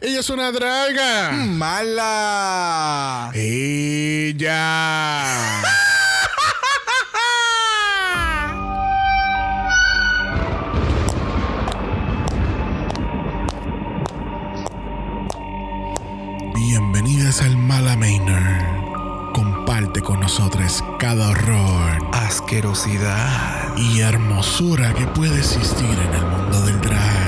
Ella es una draga. Mala. Ella. Bienvenidas al Mala Manor. Comparte con nosotros cada horror Asquerosidad. y hermosura que puede existir en el mundo del drag.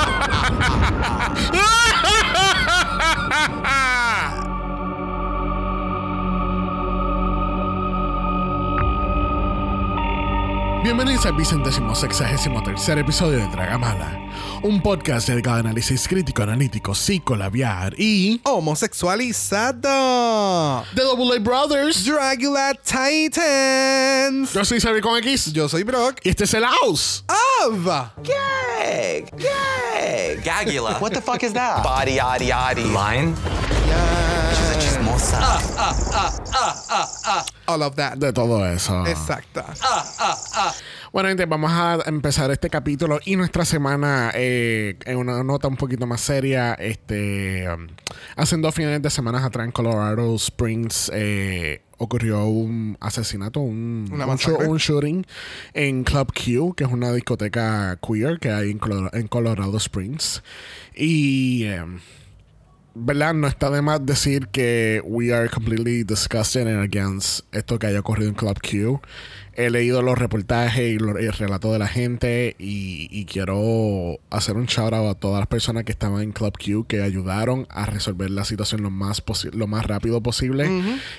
Bienvenidos al vicentésimo sexagésimo tercer episodio de Dragamala, un podcast dedicado a análisis crítico, analítico, psicolabiar y Homosexualizado. The Double A Brothers. Dragula Titans. Yo soy Xavier con X Yo soy Brock. y este es el House. Of. Gag! Gag! Gagula. What the fuck is that? Body, yaddy, yaddy. Lion? She's a chismosa. All of that. De todo eso. Exacto. Bueno, gente, vamos a empezar este capítulo y nuestra semana eh, en una nota un poquito más seria. Este, um, hace dos fines de semana atrás en Colorado Springs eh, ocurrió un asesinato, un, un, un shooting en Club Q, que es una discoteca queer que hay en Colorado, en Colorado Springs. Y... em, ¿Verdad? No está de más decir que we are completely disgusted and against esto que haya ocurrido en Club Q. He leído los reportajes y los- el relato de la gente y, y quiero hacer un shout out a todas las personas que estaban en Club Q que ayudaron a resolver la situación lo más, lo más rápido posible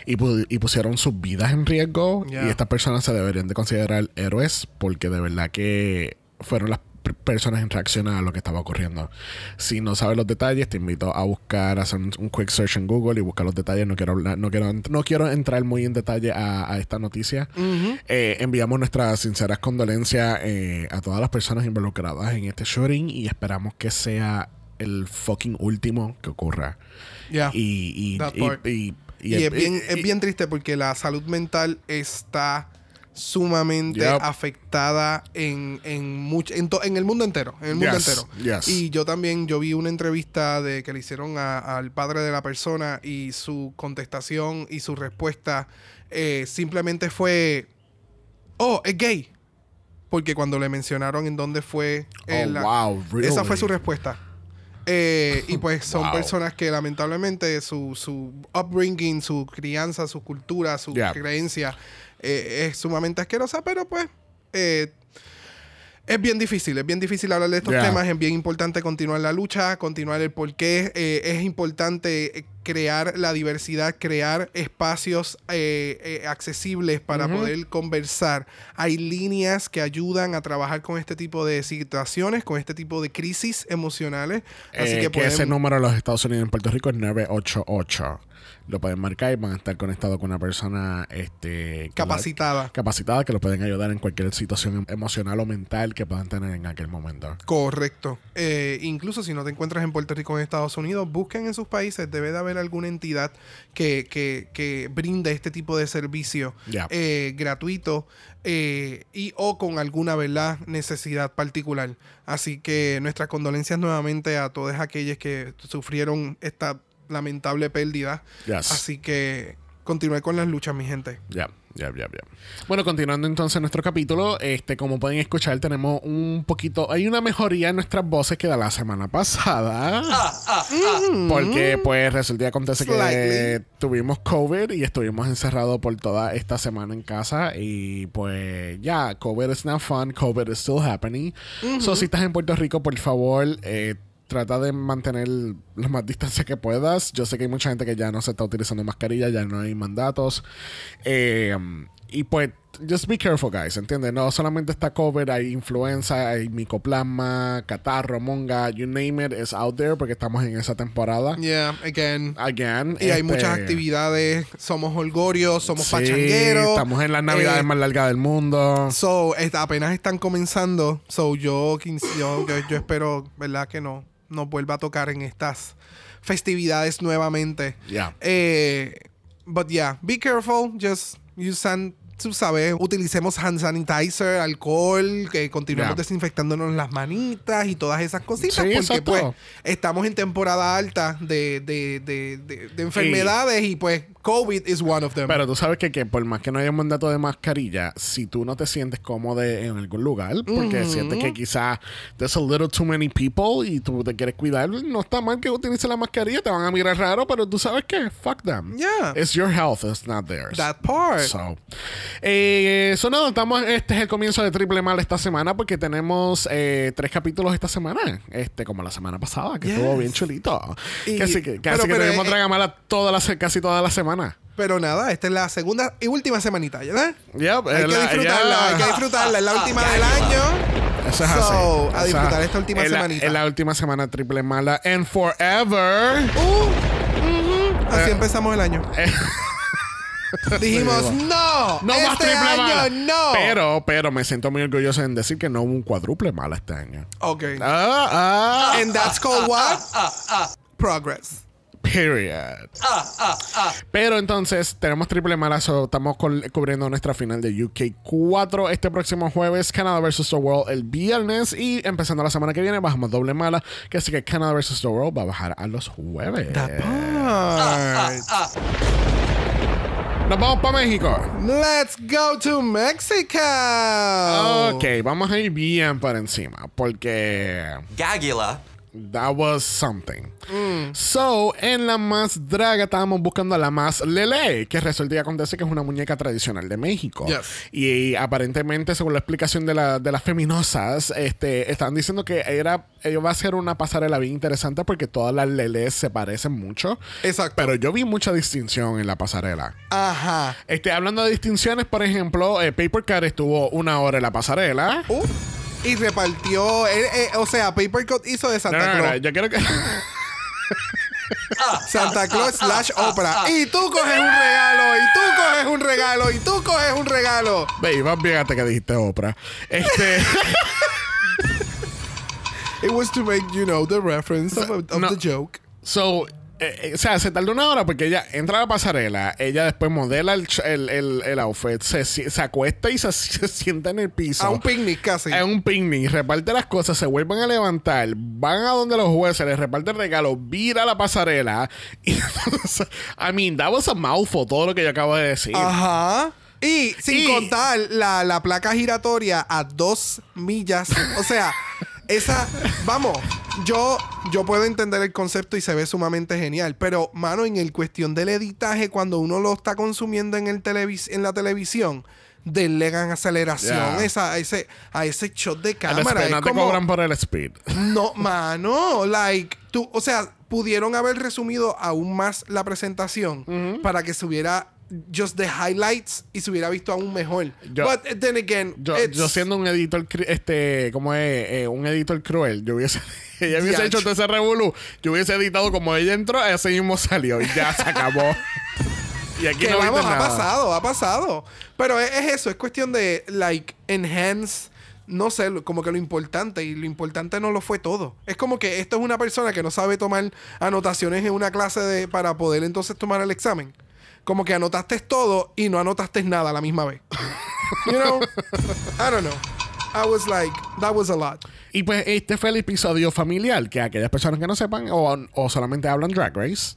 y, pu- y pusieron sus vidas en riesgo. Yeah. Y estas personas se deberían de considerar héroes porque de verdad que fueron las personas en reacción a lo que estaba ocurriendo. Si no sabes los detalles, te invito a buscar, a hacer un, un quick search en Google y buscar los detalles. No quiero hablar, no quiero, no quiero entrar muy en detalle a, a esta noticia. Eh, enviamos nuestras sinceras condolencias eh, a todas las personas involucradas en este shooting y esperamos que sea el fucking último que ocurra. Yeah. Y, y, y- y- es bien, y- es bien triste porque la salud mental está sumamente Yep. afectada en, en, much- en, to- en el mundo entero. En el mundo Yes, entero. yes. Y yo también, yo vi una entrevista de que le hicieron al padre de la persona y su contestación y su respuesta eh, simplemente fue, oh, es gay. Porque cuando le mencionaron en dónde fue... eh, Oh, la- wow, Esa fue su respuesta. Eh, y pues son Wow. personas que lamentablemente su, su upbringing, su crianza, su cultura, su Yeah. creencia eh, es sumamente asquerosa, pero pues eh, es bien difícil, es bien difícil hablar de estos Yeah. temas, es bien importante continuar la lucha, continuar el porqué, eh, es importante crear la diversidad, crear espacios eh, eh, accesibles para poder conversar. Hay líneas que ayudan a trabajar con este tipo de situaciones, con este tipo de crisis emocionales. Así que, que, pueden- ese número en los Estados Unidos y en Puerto Rico es 988. Lo pueden marcar y van a estar conectados con una persona este, capacitada. la- capacitada que lo pueden ayudar en cualquier situación em- emocional o mental que puedan tener en aquel momento. Correcto. Eh, incluso si no te encuentras en Puerto Rico o en Estados Unidos, busquen en sus países. Debe de haber alguna entidad que, que, que brinde este tipo de servicio eh, gratuito eh, y o con alguna verdad necesidad particular. Así que nuestras condolencias nuevamente a todas aquellas que sufrieron esta lamentable pérdida. Yes. Así que continuar con las luchas, mi gente. Ya, ya, ya, ya. Bueno, continuando entonces nuestro capítulo, este, como pueden escuchar, tenemos un poquito, hay una mejoría en nuestras voces que de la semana pasada. Porque pues resulta y acontece que Slightly. tuvimos COVID y estuvimos encerrados por toda esta semana en casa y pues ya, COVID is not fun, COVID is still happening. So si estás en Puerto Rico, por favor, eh, trata de mantener la más distancia que puedas. Yo sé que hay mucha gente que ya no se está utilizando mascarilla, ya no hay mandatos. Eh, y pues, just be careful, guys, ¿entiendes? No solamente está COVID, hay influenza, hay micoplasma, catarro, monga, you name it, is out there porque estamos en esa temporada. Yeah, again. Again. Y hay este, muchas actividades. Somos holgorios, somos sí, pachangueros. Estamos en las navidades Eh, más largas del mundo. So, apenas están comenzando. So, yo, yo, yo espero, ¿verdad? Que no nos vuelva a tocar en estas festividades nuevamente. Ya. Eh, but yeah, be careful. Just use hand, tú sabes, utilicemos hand sanitizer, alcohol, que continuemos Yeah. desinfectándonos las manitas y todas esas cositas. Sí, porque exacto. pues estamos en temporada alta de, de, de, de- de enfermedades y pues COVID is one of them. Pero tú sabes que, que por más que no haya un mandato de mascarilla, si tú no te sientes cómodo en algún lugar, porque sientes que quizás there's a little too many people y tú te quieres cuidar, no está mal que utilices la mascarilla, te van a mirar raro, pero tú sabes que fuck them. Yeah. It's your health, it's not theirs. That part. So, eh, so estamos, este es el comienzo de Triple Mal esta semana porque tenemos eh, tres capítulos esta semana, este como la semana pasada, que Yes. estuvo bien chulito. Y- casi que, pero- casi que pero, tenemos eh, Dragamala toda la, casi toda la semana. Pero nada, esta es la segunda y última semanita, ¿verdad? Yep, Hay que la- disfrutarla, ya. hay que disfrutarla. Es la última del año. Eso es So, así. a O sea, disfrutar esta última semanita. Es la última semana triple mala and forever. Uh, ujú. Así Eh, empezamos el año. Dijimos, no, No este más triple año mala. no. Pero, pero me siento muy orgulloso en decir que no hubo un cuádruple mala este año. Ok. Ah, ah. And that's called what? Progress. Period. Pero entonces tenemos triple mala, so estamos cubriendo nuestra final de UK 4 este próximo jueves, Canada vs. The World el viernes y empezando la semana que viene bajamos doble mala, que así que Canada vs. The World va a bajar a los jueves. Nos vamos para México. Let's go to Mexico. Ok, vamos a ir bien por encima porque Gagula. That was something. Mm. So, en la más draga estábamos buscando a la más Lele, que resulta y acontece que es una muñeca tradicional de México. Yes. Y, aparentemente, según la explicación de, la- de las feminosas, este, estaban diciendo que era, ello va a ser una pasarela bien interesante porque todas las Leles se parecen mucho. Exacto. Pero yo vi mucha distinción en la pasarela. Ajá. Este, hablando de distinciones, por ejemplo, eh, Paper Cut estuvo una hora en la pasarela. Uh, y repartió, eh, eh, o sea, Papercut hizo de No, Santa no, no, Claus. yo quiero que. Santa Claus slash Oprah. Y tú coges un regalo, y tú coges un regalo, y tú coges un regalo. Baby, más bien hasta que dijiste Oprah. Este. It was to make, you know, the reference of, of No. the joke. so. Eh, eh, o sea, se tardó una hora porque ella entra a la pasarela, ella después modela el, el, el, el outfit, se, se acuesta y se, se sienta en el piso. A un picnic casi. En un picnic, reparte las cosas, se vuelven a levantar, van a donde los jueces, les reparte regalos, vira la pasarela. Y entonces, I mean, that was a mouthful, todo lo que yo acabo de decir. Ajá. Y sin Y- contar la, la placa giratoria a dos millas. O sea, esa. Vamos, yo, yo puedo entender el concepto y se ve sumamente genial. Pero, mano, en el cuestión del editaje, cuando uno lo está consumiendo en, el televis en la televisión, delegan aceleración esa, a, ese, a ese shot de cámara. no te como- cobran por el speed. no, mano, like, tú, o sea, pudieron haber resumido aún más la presentación para que se hubiera just the highlights y se hubiera visto aún mejor. Yo- But then again, Yo, siendo un editor, este, como es, Eh, un editor cruel, yo hubiese, ella hubiese hecho todo ese revolú, yo hubiese editado como ella entró, así mismo salió y ya se acabó. y aquí que no vamos, ha pasado, ha pasado. Pero es, es eso, es cuestión de, like, enhance. No sé, como que lo importante, y lo importante no lo fue todo. Es como que esto es una persona que no sabe tomar anotaciones en una clase de, para poder entonces tomar el examen. Como que anotaste todo y no anotaste nada a la misma vez. You know? I don't know. I was like, that was a lot. Y pues este fue el episodio familiar, que aquellas personas que no sepan o, o solamente hablan Drag Race,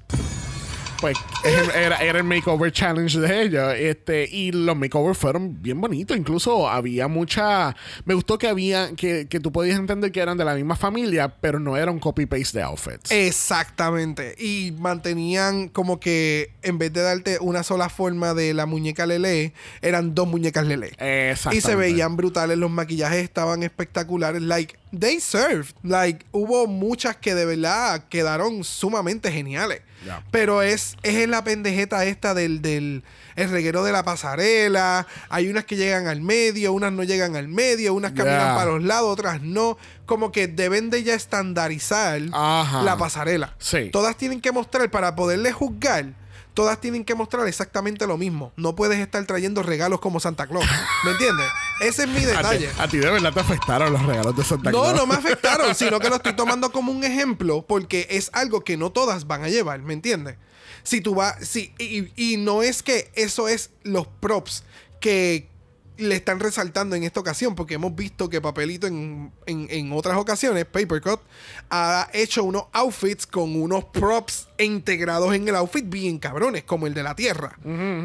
pues es- era, era el makeover challenge de ellos. Este, y los makeovers fueron bien bonitos. Incluso había mucha. Me gustó que había. Que, que tú podías entender que eran de la misma familia, pero no era un copy-paste de outfits. Exactamente. Y mantenían como que en vez de darte una sola forma de la muñeca Lele, eran dos muñecas Lele. Exactamente. Y se veían brutales, los maquillajes estaban espectaculares. Like, they served. Like, hubo muchas que de verdad quedaron sumamente geniales. Pero es, es la pendejeta esta del, del el reguero de la pasarela. Hay unas que llegan al medio, unas no llegan al medio, unas caminan para los lados, otras no. Como que deben de ya estandarizar Ajá. la pasarela. Sí. Todas tienen que mostrar, para poderle juzgar, todas tienen que mostrar exactamente lo mismo. No puedes estar trayendo regalos como Santa Claus. ¿Me entiendes? Ese es mi A ti, detalle. a ti de verdad te afectaron los regalos de Santa No, Claus. no me afectaron, sino que lo estoy tomando como un ejemplo porque es algo que no todas van a llevar, ¿me entiendes? Si tú vas, y, y no es que eso es los props que le están resaltando en esta ocasión, porque hemos visto que Papelito en, en- en otras ocasiones, Papercut, ha hecho unos outfits con unos props integrados en el outfit bien cabrones, como el de la Tierra,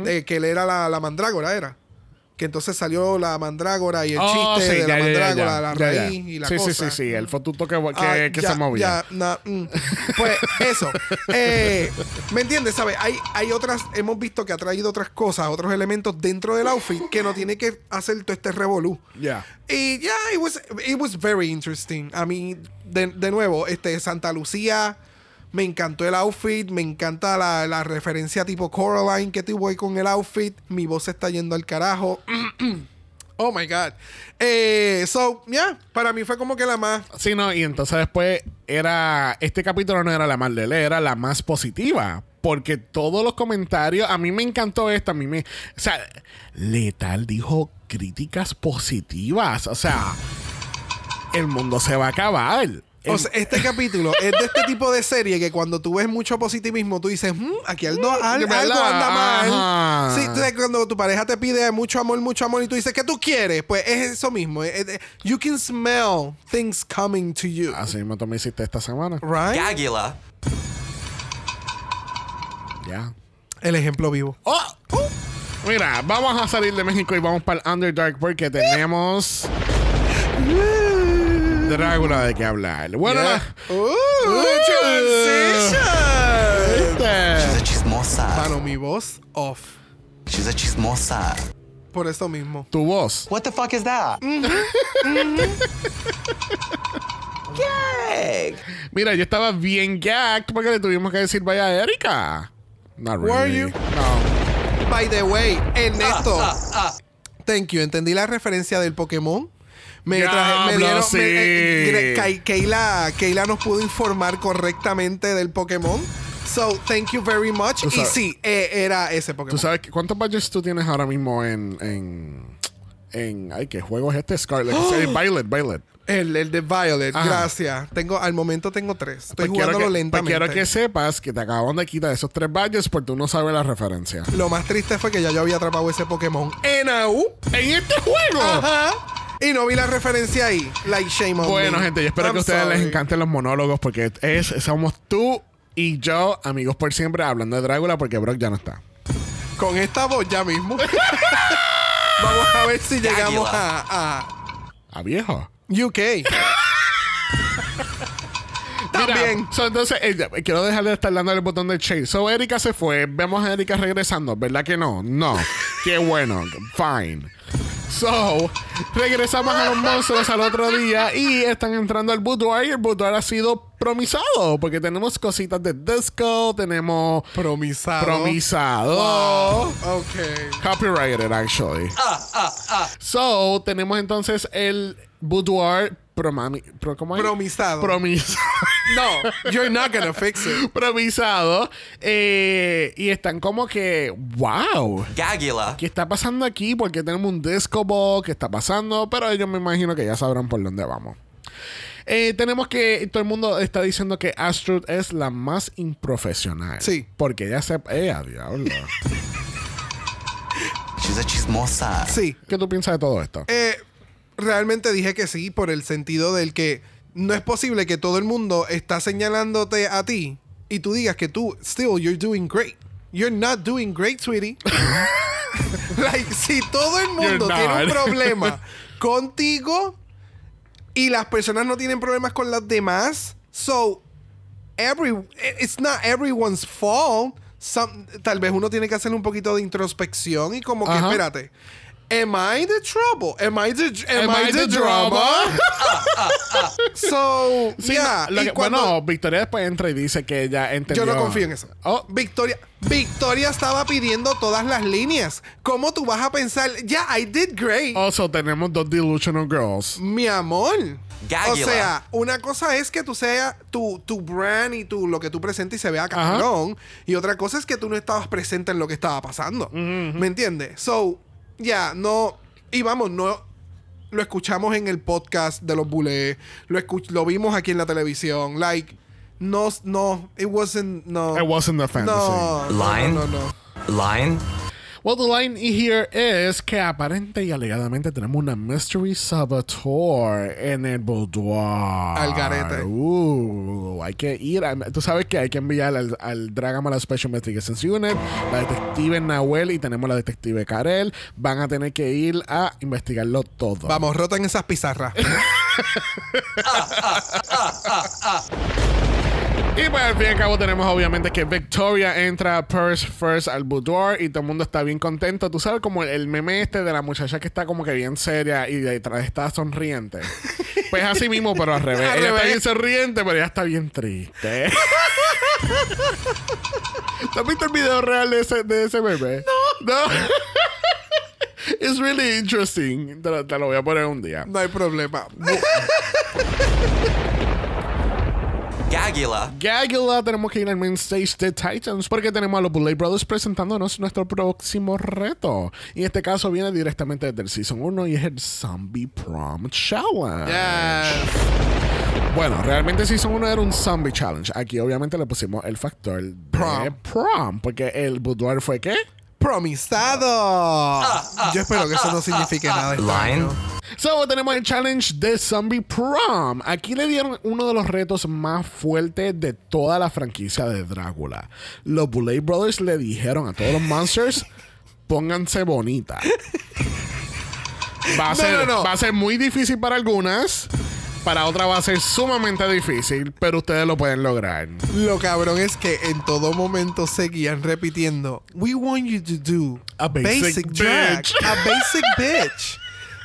de que él era la, la mandrágora, era. Que entonces salió la mandrágora y el Oh, chiste sí, de ya, la ya, mandrágora, ya, la raíz y la sí, cosa. Sí, sí, sí, el fotuto que, que, Ah, que se movía. na- mm. Pues eso. Eh, ¿Me entiendes? ¿Sabes? Hay, hay otras, hemos visto que ha traído otras cosas, otros elementos dentro del outfit que no tiene que hacer todo este revolú. Ya. Y ya, it, was, it was very interesting. A mí, de, de nuevo, este Santa Lucía, me encantó el outfit, me encanta la, referencia tipo Coraline que ahí con el outfit. Mi voz está yendo al carajo. oh my God. Eh, so, yeah, para mí fue como que la más. Sí, no, y entonces después era. Este capítulo no era la más lele, era la más positiva. Porque todos los comentarios. A mí me encantó esto. A mí me. O sea, Letal dijo críticas positivas. O sea, el mundo se va a acabar. O El- sea, este capítulo es de este tipo de serie que cuando tú ves mucho positivismo, tú dices, "Hmm, aquí algo, al- ¿verdad? algo anda mal. Sí, cuando tu pareja te pide mucho amor, mucho amor, y tú dices, ¿qué tú quieres? Pues es eso mismo. Es- es- you can smell things coming to you. Así mismo tú me hiciste esta semana. Right? Gagula. Ya. El ejemplo vivo. ¡Oh! Mira, vamos a salir de México y vamos para el Underdark porque tenemos. Drácula de qué hablar. Bueno, Yeah. la- Uh. She's a chismosa. Mano, mi voz off. She's a chismosa. Por eso mismo. tu voz. What the fuck is that? Gag. Mira, yo estaba bien gagged porque le tuvimos que decir vaya a Erika. Not Were really. you? No. By the way, Ernesto. Ah, Thank you. Entendí la referencia del Pokémon. Me, traje, me dieron. sí. me- eh, Kay- Keila, Keila nos pudo informar correctamente del Pokémon. So, thank you very much. Y sí, eh, era ese Pokémon. ¿Tú sabes cuántos badges tú tienes ahora mismo en. en, en ay, ¿qué juego es este? Scarlet. Eh, Violet, Violet. El, el de Violet, Ajá. gracias. Tengo, al momento tengo tres. Estoy Pues jugándolo que, pues lentamente. quiero que sepas que te acaban de quitar esos tres badges porque tú no sabes la referencia. Lo más triste fue que ya yo había atrapado ese Pokémon en AU. ¡En este juego! Ajá. Y no vi la referencia ahí. Like shame on Bueno, me. gente, yo espero I'm que a ustedes les encanten los monólogos porque es, somos tú y yo, amigos por siempre, hablando de Drácula porque Brock ya no está. Con esta voz ya mismo. Vamos a ver si llegamos a, a A viejo. UK. También. So, entonces, eh, quiero dejar de estar dando el botón de chase. So, Erika se fue. Vemos a Erika regresando. ¿Verdad que no? No. Qué bueno. Fine. So, regresamos a los monstruos al otro día y están entrando al boudoir. Y el boudoir ha sido promisado porque tenemos cositas de disco, tenemos Promisado. promisado. Wow. Ok. Copyrighted, actually. So, tenemos entonces el boudoir promami, pro, ¿cómo es? Promisado. Promis- No, you're not gonna fix it. promisado. Eh, y están como que, wow. Gagula. ¿Qué está pasando aquí? Porque tenemos un disco ball. ¿Qué está pasando? Pero ellos me imagino que ya sabrán por dónde vamos. Eh, tenemos que todo el mundo está diciendo que Astrid es la más improfesional. Sí. Porque ella se. ¡Eh, a diablo! She's a chismosa. Sí. ¿Qué tú piensas de todo esto? Eh, realmente dije que sí, por el sentido del que no es posible que todo el mundo está señalándote a ti y tú digas que tú, still, you're doing great. You're not doing great, sweetie. like, si todo el mundo tiene un problema contigo y las personas no tienen problemas con las demás, so every it's not everyone's fault. Some- tal vez uno tiene que hacer un poquito de introspección y como que Ajá. espérate. Am I the trouble? Am I the am, Am I, I the, the drama? so, Sí, yeah, no, lo y que- cuando- bueno, Victoria después entra y dice que ella entendió. yo no confío en eso. Oh, Victoria, Victoria estaba pidiendo todas las líneas. ¿Cómo tú vas a pensar? Yeah, I did great. also tenemos dos Delusional Girls. Mi amor. O sea, una cosa es que tú seas tu, tu brand y tu, lo que tú presentes y se vea cabrón. Y otra cosa es que tú no estabas presente en lo que estaba pasando. ¿Me entiendes? So, ya, no. Y vamos, no. Lo escuchamos en el podcast de los bulés. Lo, escuch- lo vimos aquí en la televisión. Like, No, no, it wasn't, no. It wasn't the fantasy. No, no, Line? no, no, no. Line? Well, the line here is que aparente y alegadamente tenemos una Mystery Saboteur en el boudoir. Al garete. Uh, hay que ir. a- tú sabes que hay que enviar al, al Dragamala Special Investigations Unit, la detective Nahuel y tenemos la detective Karel. Van a tener que ir a investigarlo todo. Vamos, rotan esas pizarras. Y pues al fin y al cabo tenemos obviamente que Victoria entra first, first al boudoir y todo el mundo está bien contento. Tú sabes como el, el meme este de la muchacha que está como que bien seria y detrás está sonriente. Pues así mismo, pero al revés. Al ella está bien sonriente, pero ella está bien triste. ¿Tú has visto el video real de ese, de ese meme? No. No. It's really interesting. Te lo, te lo voy a poner un día. No hay problema. Gagula. Gagula, tenemos que ir al main stage de Titans porque tenemos a los Bullet Brothers presentándonos nuestro próximo reto. Y en este caso viene directamente desde el Season 1 y es el Zombie Prom Challenge. Yes. Bueno, realmente Season 1 era un Zombie Challenge. Aquí obviamente le pusimos el factor de Prom. prom porque el boudoir fue ¿qué? Promisado. Yo espero que eso no signifique nada. Line? So, tenemos el challenge de Zombie Prom. Aquí le dieron uno de los retos más fuertes de toda la franquicia de Drácula. Los Bullet Brothers le dijeron a todos los monsters: pónganse bonita. Va a, No, ser, no, no. va a ser muy difícil para algunas. Para otras va a ser sumamente difícil, pero ustedes lo pueden lograr. Lo cabrón es que en todo momento seguían repitiendo, We want you to do A basic drag, bitch." a basic bitch.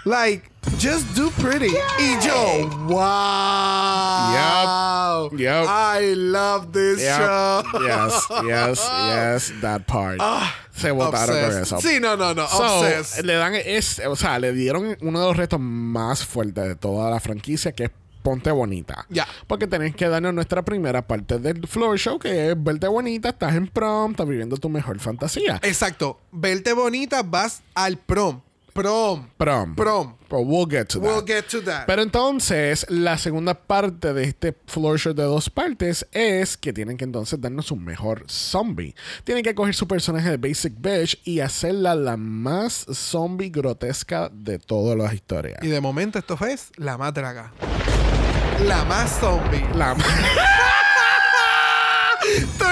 Like, just do pretty. Y yo, wow. Yep. Yep. I love this Yep. show. Yes, yes, yes, that part. Se votaron con eso. Sí, no, no, no. So, le dan este, o sea, le dieron uno de los retos más fuertes de toda la franquicia, que es Ponte Bonita. Ya. Porque tenéis que darnos nuestra primera parte del floor show, que es verte bonita, estás en prom, estás viviendo tu mejor fantasía. Exacto. Verte bonita, vas al prom. Prom. Prom. Prom. But we'll get to that. We'll get to that. Pero entonces, la segunda parte de este floor show de dos partes es que tienen que entonces darnos un mejor zombie. Tienen que coger su personaje de Basic Bitch y hacerla la más zombie grotesca de todas las historias. Y de momento esto es la más draga. La más zombie. La ¡Tú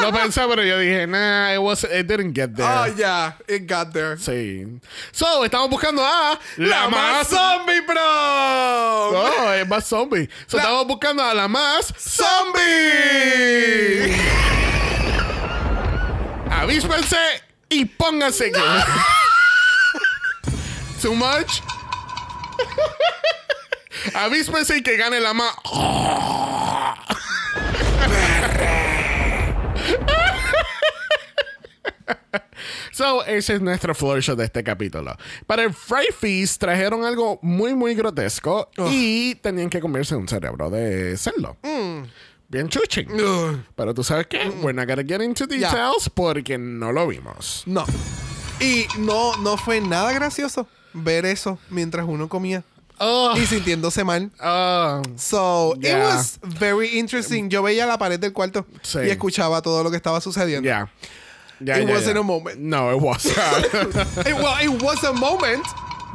Lo pensé, pero yo dije, nah, it, was, it didn't get there. Oh, yeah. It got there. Sí. So, estamos buscando a ¡La más zombie, bro! No, es más zombie. So, La- estamos buscando a la más ¡Zombie! Avíspense y pónganse que. Too much. Avíspense y que gane la más. So, ese es nuestro floor show de este capítulo. Para el Fry Feast trajeron algo muy, muy grotesco y tenían que comerse un cerebro de cerdo. Bien chuching. Ugh. Pero tú sabes qué? We're not gonna get into details porque no lo vimos. No. Y no, no fue nada gracioso ver eso mientras uno comía Oh, y sintiéndose mal. oh. So, it was very interesting. Yo veía la pared del cuarto Sí. y escuchaba todo lo que estaba sucediendo. Yeah. Yeah, It wasn't a moment. No, it wasn't. It, well, it was a moment,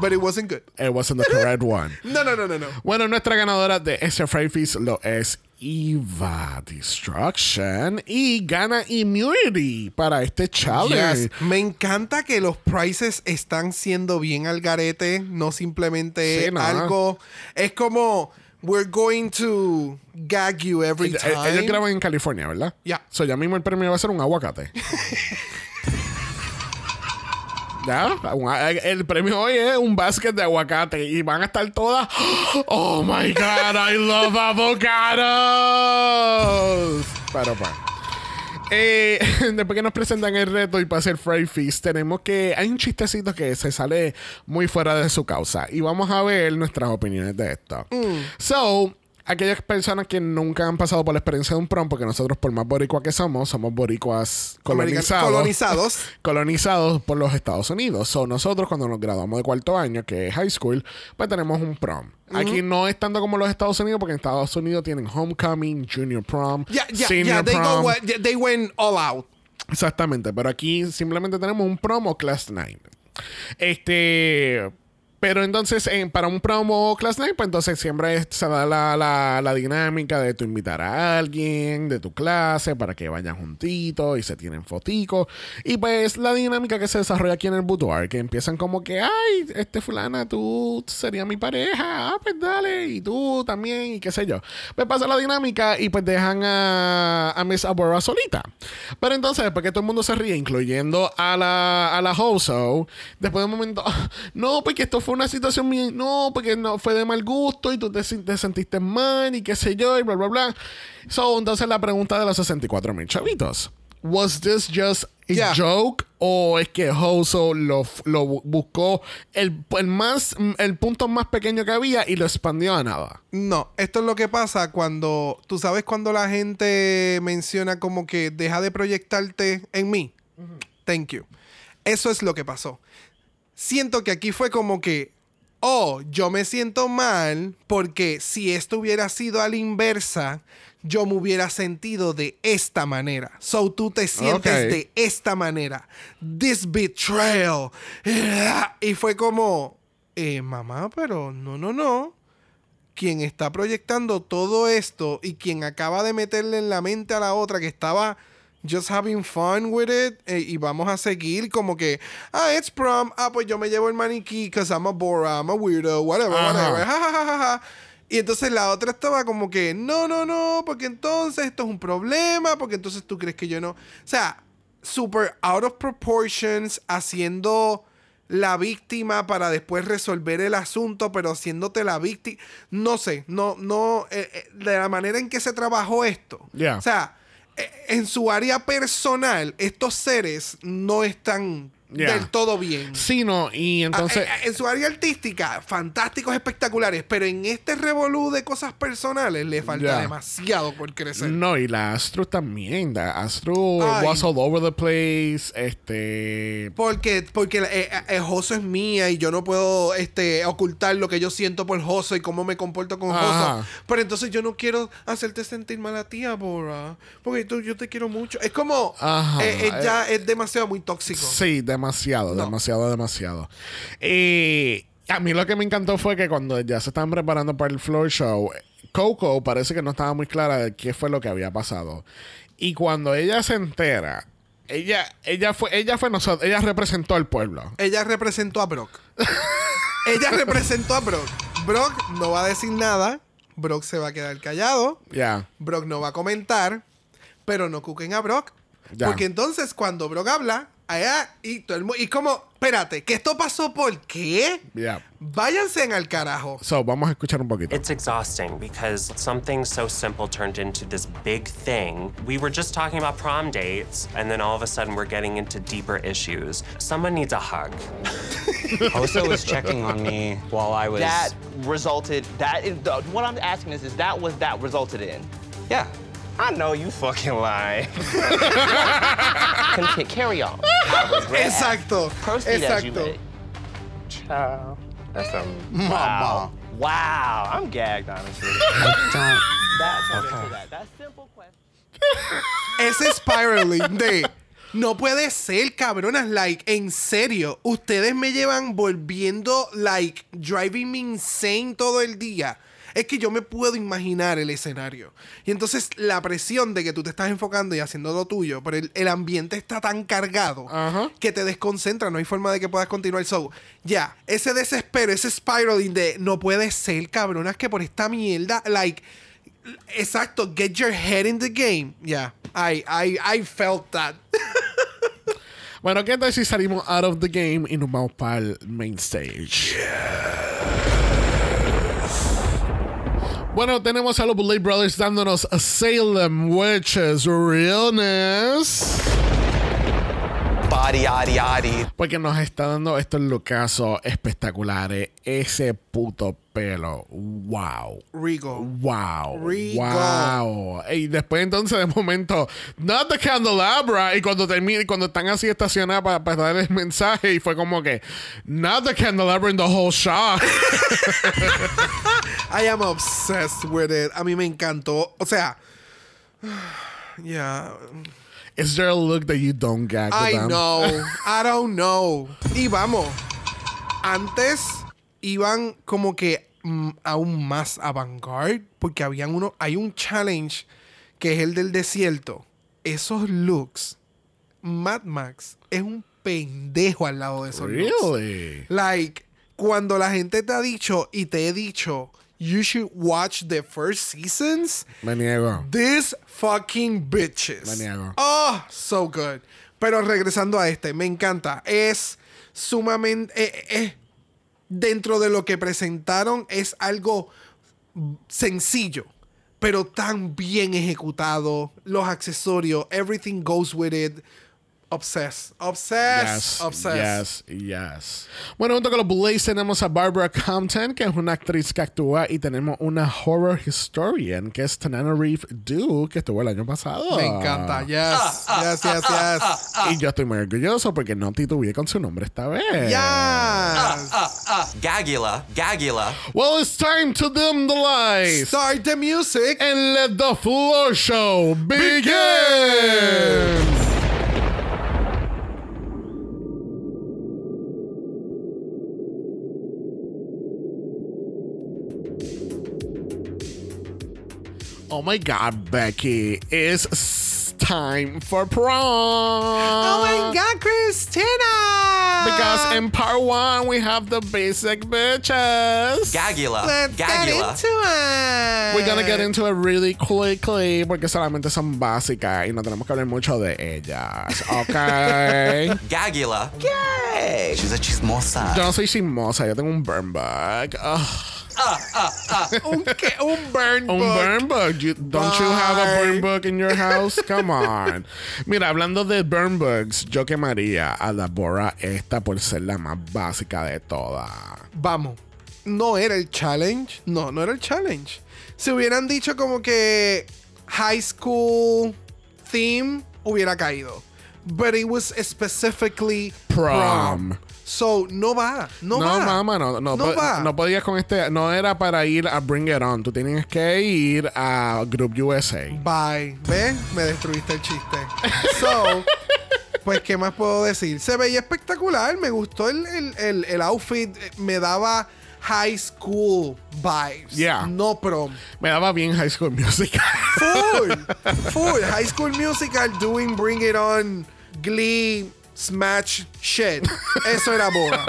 but it wasn't good. it wasn't the correct one. No, no, no, no, no. Bueno, nuestra ganadora de ese Feast lo es Eva Destruction y gana immunity para este challenge. Yes. Me encanta que los prices están siendo bien al garete, no simplemente Sí, no. algo. Es como we're going to gag you every time. ellos graban en California, ¿verdad? Ya. So, ya mismo el premio va a ser un aguacate. ya, un- el premio hoy es un basket de aguacate y van a estar todas. Oh my god, I love avocados. Pero pues. Eh, después que nos presentan el reto y para hacer Fry Feast, tenemos que. Hay un chistecito que se sale muy fuera de su causa. Y vamos a ver nuestras opiniones de esto. So, aquellas personas que nunca han pasado por la experiencia de un prom, porque nosotros, por más boricua que somos, somos boricuas colonizados. Colonizados. colonizados por los Estados Unidos. So, nosotros cuando nos graduamos de cuarto año, que es high school, pues tenemos un prom. Aquí no es tanto como los Estados Unidos, porque en Estados Unidos tienen homecoming, junior prom, Ya, ya, senior ya. They, prom. go, yeah, they went all out. Exactamente, pero aquí simplemente tenemos un promo Class 9. Este. Pero entonces, en- para un promo Class 9, pues entonces siempre se da la, la- la dinámica de tú invitar a alguien de tu clase para que vayan juntitos y se tienen foticos. Y pues la dinámica que se desarrolla aquí en el boudoir, que empiezan como que, ay, este fulana, tú serías mi pareja, ah, pues dale, y tú también, y qué sé yo. Pues pasa la dinámica y pues dejan a, a Miss Abora solita. Pero entonces, después que todo el mundo se ríe, incluyendo a la, a la Hoso, después de un momento, "Ah, no, porque esto fue una situación bien, no, porque no fue de mal gusto y tú te, te sentiste mal y qué sé yo, y bla, bla, bla. So, entonces la pregunta de los 64 mil chavitos. ¿Was this just a Yeah. joke? ¿O es que Hoso lo, lo bu- buscó el, el más, el punto más pequeño que había y lo expandió a nada? No, esto es lo que pasa cuando, tú sabes cuando la gente menciona como que deja de proyectarte en mí. Thank you. Eso es lo que pasó. Siento que aquí fue como que, oh, yo me siento mal porque si esto hubiera sido a la inversa, yo me hubiera sentido de esta manera. So tú te sientes de esta manera. This betrayal. Y fue como, eh, mamá, pero no, no, no quien está proyectando todo esto y quien acaba de meterle en la mente a la otra que estaba just having fun with it eh, y vamos a seguir como que ah it's prom ah pues yo me llevo el maniquí because I'm a bora I'm a weirdo whatever Ajá. whatever ja, ja, ja, ja, ja. y entonces la otra estaba como que no no no porque entonces esto es un problema porque entonces tú crees que yo no o sea super out of proportions haciendo la víctima para después resolver el asunto, pero haciéndote la víctima. No sé, no, no, eh, eh, de la manera en que se trabajó esto. Yeah. O sea, en su área personal, estos seres no están Yeah. del todo bien. Sí, no, y entonces... Ah, eh, en su área artística, fantásticos, espectaculares, pero en este revolú de cosas personales le falta demasiado por crecer. No, y la Astro también. La Astro Ay. was all over the place. Este. Porque, porque eh, eh, Joso es mía y yo no puedo este, ocultar lo que yo siento por Joso y cómo me comporto con. Joso. Pero entonces yo no quiero hacerte sentir mal a ti, Bora. Porque tú, yo te quiero mucho. Es como. Eh, eh, ya es demasiado muy tóxico. Sí, demasiado, No. demasiado, demasiado. Y a mí lo que me encantó fue que cuando ya se estaban preparando para el floor show, Coco parece que no estaba muy clara de qué fue lo que había pasado. Y cuando ella se entera, ella, ella fue, ella fue nosotros, ella representó al pueblo. Ella representó a Brock. Ella representó a Brock. Brock no va a decir nada. Brock se va a quedar callado. Ya. Brock no va a comentar, pero no cuquen a Brock. Porque entonces cuando Brock habla, allá y todo el mundo. Y como, espérate, ¿que esto pasó por qué? Ya. Váyanse en al carajo. So, vamos a escuchar un poquito. It's exhausting because something so simple turned into this big thing. We were just talking about prom dates, and then all of a sudden we're getting into deeper issues. Someone needs a hug. Hoso was checking on me while I was. that resulted that is the, what i'm asking is is that was that resulted in Yeah. I know you fucking lie. Carry on Exacto. proceed as you Exacto. may. That's a wow wow i'm gagged honestly that turned into that that simple question Ese spiraling de. No puede ser, cabronas. Like, en serio. Ustedes me llevan volviendo, like, driving me insane todo el día. Es que yo me puedo imaginar el escenario. Y entonces la presión de que tú te estás enfocando y haciendo lo tuyo, pero el, el ambiente está tan cargado Ajá. que te desconcentra. No hay forma de que puedas continuar. So, ya, ese desespero, ese spiraling de no puede ser, cabronas, que por esta mierda, like, exacto, get your head in the game. Yeah, I, I, I felt that. Bueno, ¿qué tal si salimos out of the game y nos vamos para el main stage? Bueno, tenemos a los Bullet Brothers dándonos a Salem Witches Realness. Yaddy, yaddy, yaddy. Porque nos está dando estos lookazos espectaculares. Ese puto pelo. Wow. Rigo. Wow. Rico. Wow. Y después entonces de momento, not the candelabra. Y cuando termina, y cuando están así estacionados para, para dar el mensaje, y fue como que, not the candelabra in the whole shot. I am obsessed with it. A mí me encantó. O sea, yeah. Is there a look that you don't gag I them? know. I don't know. Y vamos. Antes iban como que mm, aún más avant-garde porque habían uno, hay un challenge que es el del desierto. Esos looks, Mad Max es un pendejo al lado de esos looks. Really? Like, cuando la gente te ha dicho y te he dicho, you should watch the first seasons. Me niego. These fucking bitches. Me niego. Oh, so good. Pero regresando a este, me encanta. Es sumamente. eh, eh, dentro de lo que presentaron, es algo sencillo, pero tan bien ejecutado. Los accesorios, everything goes with it. Obsessed. Obsessed. Yes, Obsessed. yes, yes. Bueno, junto con los Blaze tenemos a Barbara Compton, que es una actriz que actúa, y tenemos una horror historian, que es Tanana Reeve Dew, que estuvo el año pasado. Me encanta. Yes. Ah, ah, yes, yes, ah, yes. Y yo estoy muy orgulloso porque no titubeé con su nombre esta vez. Yes. Gagula, Gagula. Well, it's time to dim the lights. Start the music. and let the floor show begin. Oh my God, Becky! It's time for prom. Oh my God, Christina! Because in part one we have the basic bitches. Gagula, Let's get into it. We're gonna get into it really quickly porque solamente son básicas y no tenemos que hablar mucho de ellas. Ok. Gagula. Gay. She's a chismosa. yo no soy chismosa, yo tengo un burn bag. Ugh. Un, qué? un burn Un book. burn bug. You- don't you have a Bye. burn bug in your house? Come on. Mira, hablando de burn bugs, yo quemaría a la Bora esta por ser la más básica de todas. Vamos. No era el challenge. No, no era el challenge. Si hubieran dicho como que high school theme hubiera caído. But it was specifically Prom. So, no va. No, No, va. no, no, No va. no podías con este, no era para ir a Bring It On, tú tienes que ir a Group USA. Bye. ¿Ves? Me destruiste el chiste. So, pues, ¿qué más puedo decir? Se veía espectacular. Me gustó el, el, el, el outfit. Me daba high school vibes. Yeah. No prom. Me daba bien High School Musical. Full. Full. High school musical doing Bring It On, Glee, Smash shit. Eso era Boa.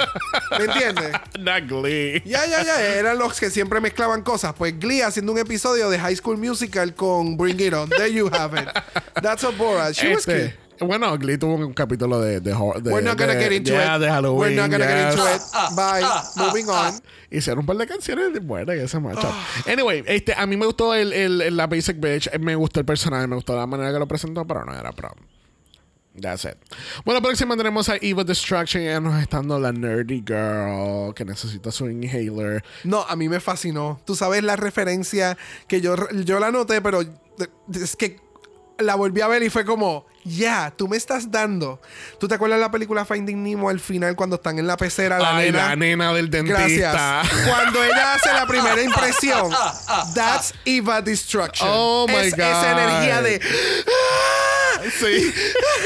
¿Me entiendes? Not Glee. Ya, ya, ya. Eran los que siempre mezclaban cosas. Pues Glee haciendo un episodio de High School Musical con Bring It On. There you have it. That's a Bora. She was Este, good. bueno, Glee tuvo un capítulo de, de, de- We're not gonna de- get into yeah, it. de Halloween. We're not gonna get yes. into it. Bye. Moving on. Hicieron un par de canciones de buenas ese macho. Ah. Anyway, este, a mí me gustó el, el- el- la Basic Bitch. Me gustó el personaje, me gustó la manera que lo presentó, pero no era prom. That's it. Bueno, próxima tenemos a Eva Destruction. Ya nos está dando la nerdy girl que necesita su inhaler. No, a mí me fascinó. Tú sabes la referencia que yo, yo la noté, pero es que la volví a ver y fue como, ya, tú me estás dando. ¿Tú te acuerdas de la película Finding Nemo al final cuando están en la pecera la Ay, nena? la nena del dentista. Gracias. Cuando ella hace la primera impresión, that's Eva Destruction. Oh my es God. Esa energía de. Sí.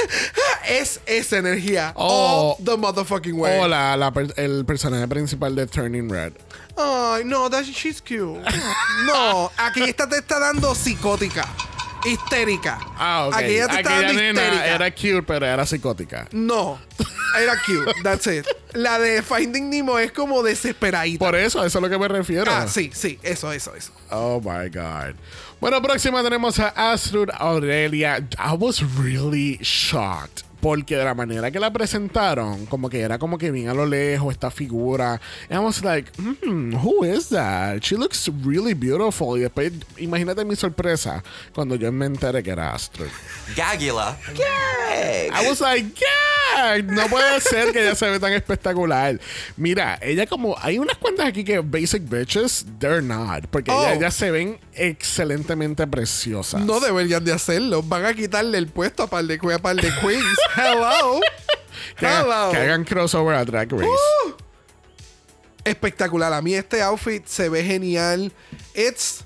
es esa energía. Oh. All the motherfucking way. O la- la per- el personaje principal de Turning Red. Ay, no, that, she's cute. No, aquí esta te está dando psicótica. Histérica. Ah, ok. Aquí ella te está Aquella dando nena histérica. era cute, pero era psicótica. No, era cute. That's it. La de Finding Nemo es como desesperadita. Por eso, eso es a lo que me refiero. Ah, sí, sí. Eso, eso, eso. Oh my God. Bueno, próxima tenemos a Astrid Aurelia. I was really shocked. Porque de la manera que la presentaron, como que era como que bien a lo lejos esta figura. And I was like, hmm, who is that? She looks really beautiful. Y después, imagínate mi sorpresa cuando yo me enteré que era Astrid. Gagula. Gay. I was like, fuck? No puede ser que ella se ve tan espectacular. Mira, ella como... Hay unas cuantas aquí que basic bitches, they're not. Porque Oh. ellas, ellas se ven excelentemente preciosas. No deberían de hacerlo. Van a quitarle el puesto a par de, a par de queens. Hello. que, Hello. que hagan crossover a Drag Race. Uh. Espectacular. A mí este outfit se ve genial. It's,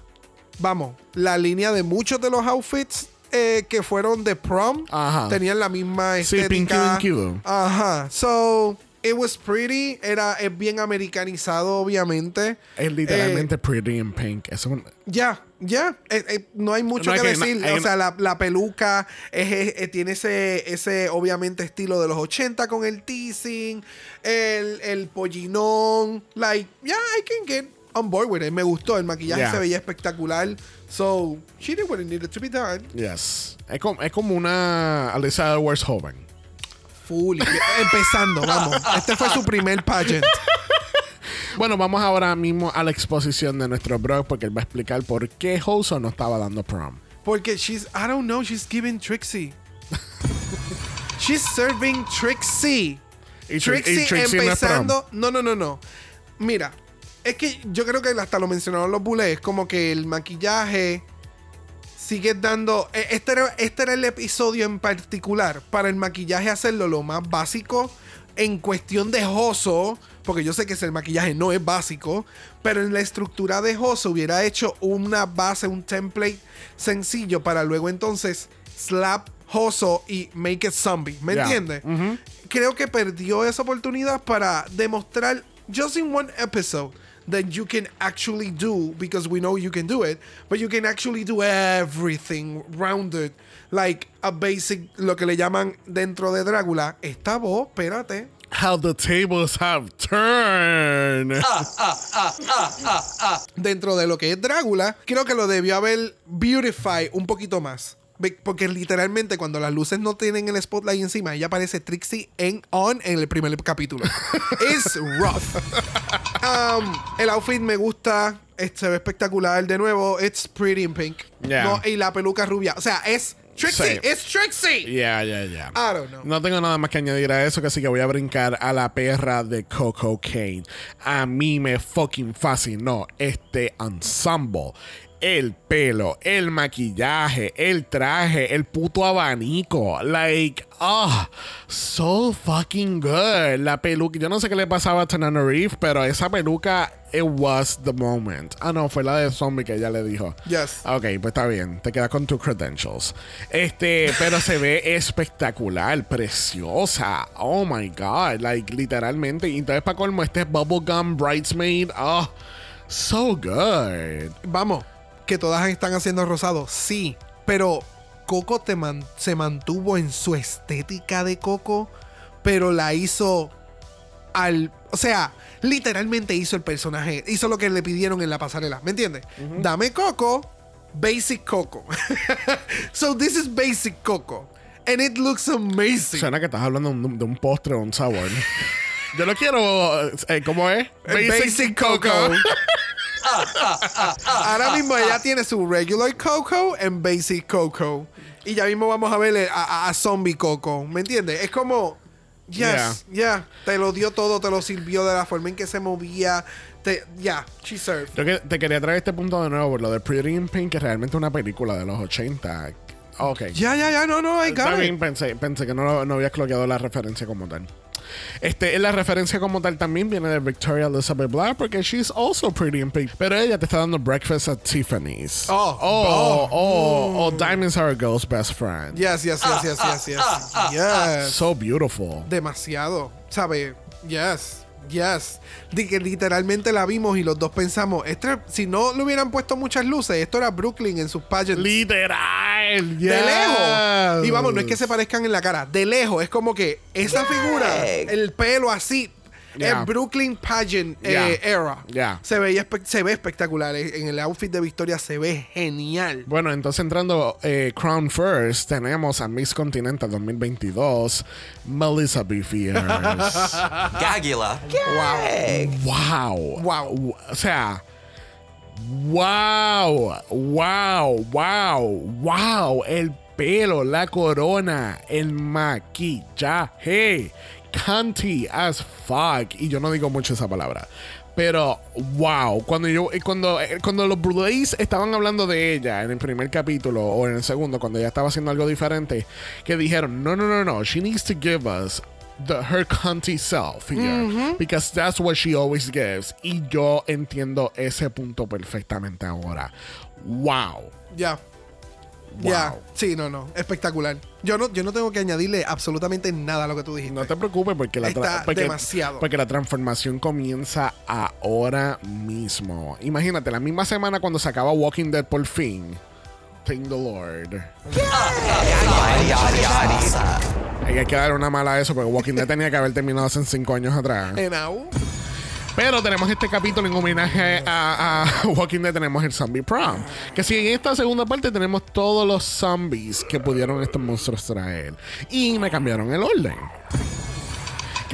vamos, la línea de muchos de los outfits eh, que fueron de prom Ajá. tenían la misma Sí, estética. Pinky Dinky Doo. Ajá. So, it was pretty. Era, es bien americanizado, obviamente. Es literalmente Pretty in Pink. Es un... Ya, ya. Eh, eh, no hay mucho No hay que que- no- decir. o sea, la, la peluca es- es- eh, tiene ese, ese, obviamente, estilo de los 80 con el teasing, el, el pollinón. Like, yeah, I can get on board with it. Me gustó. El maquillaje Yeah. se veía espectacular. So, she did what it needed to be done. Yes. Es como, es como una Alyssa Edwards joven. Empezando, vamos. Este fue su primer pageant. Bueno, vamos ahora mismo a la exposición de nuestro blog porque él va a explicar por qué Hoso no estaba dando prom. Porque she's, I don't know, she's giving Trixie. she's serving Trixie. Y Tri- Trixie, y Trixie no es empezando. No, no, no, no. Mira, es que yo creo que hasta lo mencionaron los bullets, como que el maquillaje sigue dando. eh, Este era, este era el episodio en particular para el maquillaje hacerlo lo más básico en cuestión de Joso. Porque yo sé que el maquillaje no es básico, pero en la estructura de Joso hubiera hecho una base, un template sencillo para luego entonces slap Joso y make it zombie. ¿Me Yeah. entiendes? Creo que perdió esa oportunidad para demostrar, just in one episode, that you can actually do, because we know you can do it, but you can actually do everything rounded. Like a basic, lo que le llaman dentro de Drácula. Esta voz, espérate. How the tables have turned. dentro de lo que es Drácula, creo que lo debió haber beautify un poquito más. Porque literalmente cuando las luces no tienen el spotlight encima, ella aparece Trixie en on en el primer capítulo. It's rough. Um, el outfit me gusta, se ve espectacular. De nuevo, it's pretty in pink. Yeah. No, y la peluca rubia. O sea, es Trixie. Sí. It's Trixie. Yeah, yeah, yeah. I don't know. No tengo nada más que añadir a eso, que así que voy a brincar a la perra de Coco Kane. A mí me fucking fascinó este ensemble. El pelo, el maquillaje, el traje, el puto abanico. Like, ah, so fucking good. La peluca, yo no sé qué le pasaba a Tanana Reeve, pero esa peluca, it was the moment. Ah, no, fue la de zombie que ella le dijo. Yes. Ok, pues está bien. Te quedas con tus credentials. Este, pero se ve espectacular, preciosa. Oh my god. Like, literalmente. Y entonces, para colmo, este Bubblegum Bridesmaid. Oh, so good. Vamos, que todas están haciendo rosado, sí, pero Coco te man- se mantuvo en su estética de Coco, pero la hizo al, o sea, literalmente hizo el personaje, hizo lo que le pidieron en la pasarela, ¿me entiendes? Dame Coco, basic Coco. so this is basic Coco. And it looks amazing. Suena que estás hablando de un, postre o un sabor. Yo lo quiero. eh, ¿Cómo es? Basic, Coco. Ahora mismo ella tiene su regular Coco en Basic Coco. Y ya mismo vamos a ver a, a- a Zombie Coco. ¿Me entiendes? Es como. Yes, yeah. Te lo dio todo, te lo sirvió de la forma en que se movía. Yeah, she served. Yo que, te quería traer este punto de nuevo por lo de Pretty in Pink, que es realmente una película de los 80. Ok. Ya, ya, ya, no, no, I got Está it. pensé, pensé que no, no había cloqueado la referencia como tal. Este, la referencia como tal también viene de Victoria Elizabeth Black porque she's also pretty in pink. Pero ella te está dando breakfast at Tiffany's. Oh. oh, oh, oh, Diamonds are a girl's best friend. Yes, yes, yes, yes, yes, yes. Yes. So beautiful. demasiado. ¿Sabe? Yes. Yes. Di que literalmente la vimos y los dos pensamos, este, si no le hubieran puesto muchas luces, esto era Brooklyn en sus pageants. Literal. De lejos. Y vamos, no es que se parezcan en la cara. De lejos, es como que esa figura, el pelo así, Yeah. el Brooklyn pageant eh, era. Yeah. Se, veía se ve espectacular. En el outfit de Victoria se ve genial. Bueno, entonces entrando eh, Crown First, tenemos a Miss Continental 2022, Melissa B. Fierce. Gagula. wow. Wow. O sea, wow. Wow. Wow. Wow. El pelo, la corona, el maquillaje. Cunty as fuck. Y yo no digo mucho esa palabra. Pero, wow, cuando yo, eh, cuando, eh, cuando los Bruleys estaban hablando de ella en el primer capítulo o en el segundo, cuando ella estaba haciendo algo diferente, que dijeron, no, no, no, no, she needs to give us the, her cunty self here, because that's what she always gives. Y yo entiendo ese punto perfectamente ahora. Wow. Ya. Wow. Ya. Sí, no, no. Espectacular. Yo no, yo no tengo que añadirle absolutamente nada a lo que tú dijiste. No te preocupes porque la, tra- Está porque- demasiado. porque la transformación comienza ahora mismo. Imagínate, la misma semana cuando se acaba Walking Dead por fin. Thank the Lord. Hay que dar una mala a eso porque Walking Dead tenía que haber terminado hace cinco años atrás. En AU. Pero tenemos este capítulo en homenaje a, a Walking Dead. Tenemos el Zombie Prom. Que si en esta segunda parte tenemos todos los zombies que pudieron estos monstruos traer. Y me cambiaron el orden.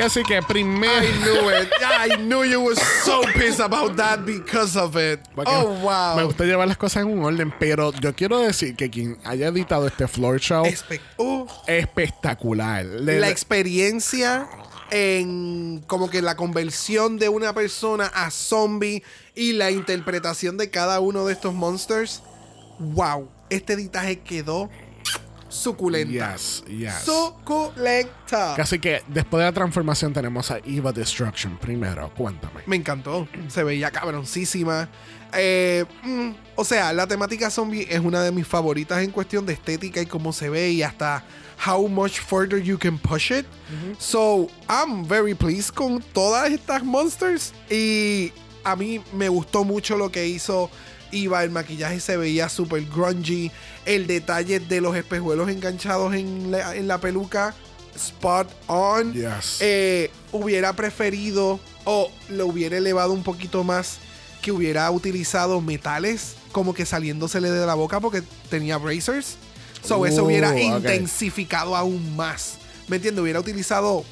Así que primero. I knew it. I knew you were so pissed about that because of it. Porque Oh, Me wow. gusta llevar las cosas en un orden, pero yo quiero decir que quien haya editado este floor show Espe- uh, espectacular. Le- la experiencia en como que la conversión de una persona a zombie y la interpretación de cada uno de estos monsters. Wow. Este editaje quedó suculenta. Yes, yes. Suculenta. Así que después de la transformación tenemos a Eva Destruction primero. Cuéntame. Me encantó. Se veía cabroncísima. Eh, mm, o sea, la temática zombie es una de mis favoritas en cuestión de estética y cómo se ve y hasta how much further you can push it. So, I'm very pleased con todas estas monsters y a mí me gustó mucho lo que hizo Iva. El maquillaje se veía súper grungy. El detalle de los espejuelos enganchados en la, en la peluca. Spot on. Yes. Eh, hubiera preferido o lo hubiera elevado un poquito más que hubiera utilizado metales como que saliéndosele de la boca porque tenía bracers. So eso hubiera intensificado aún más. ¿Me entiendes? Hubiera utilizado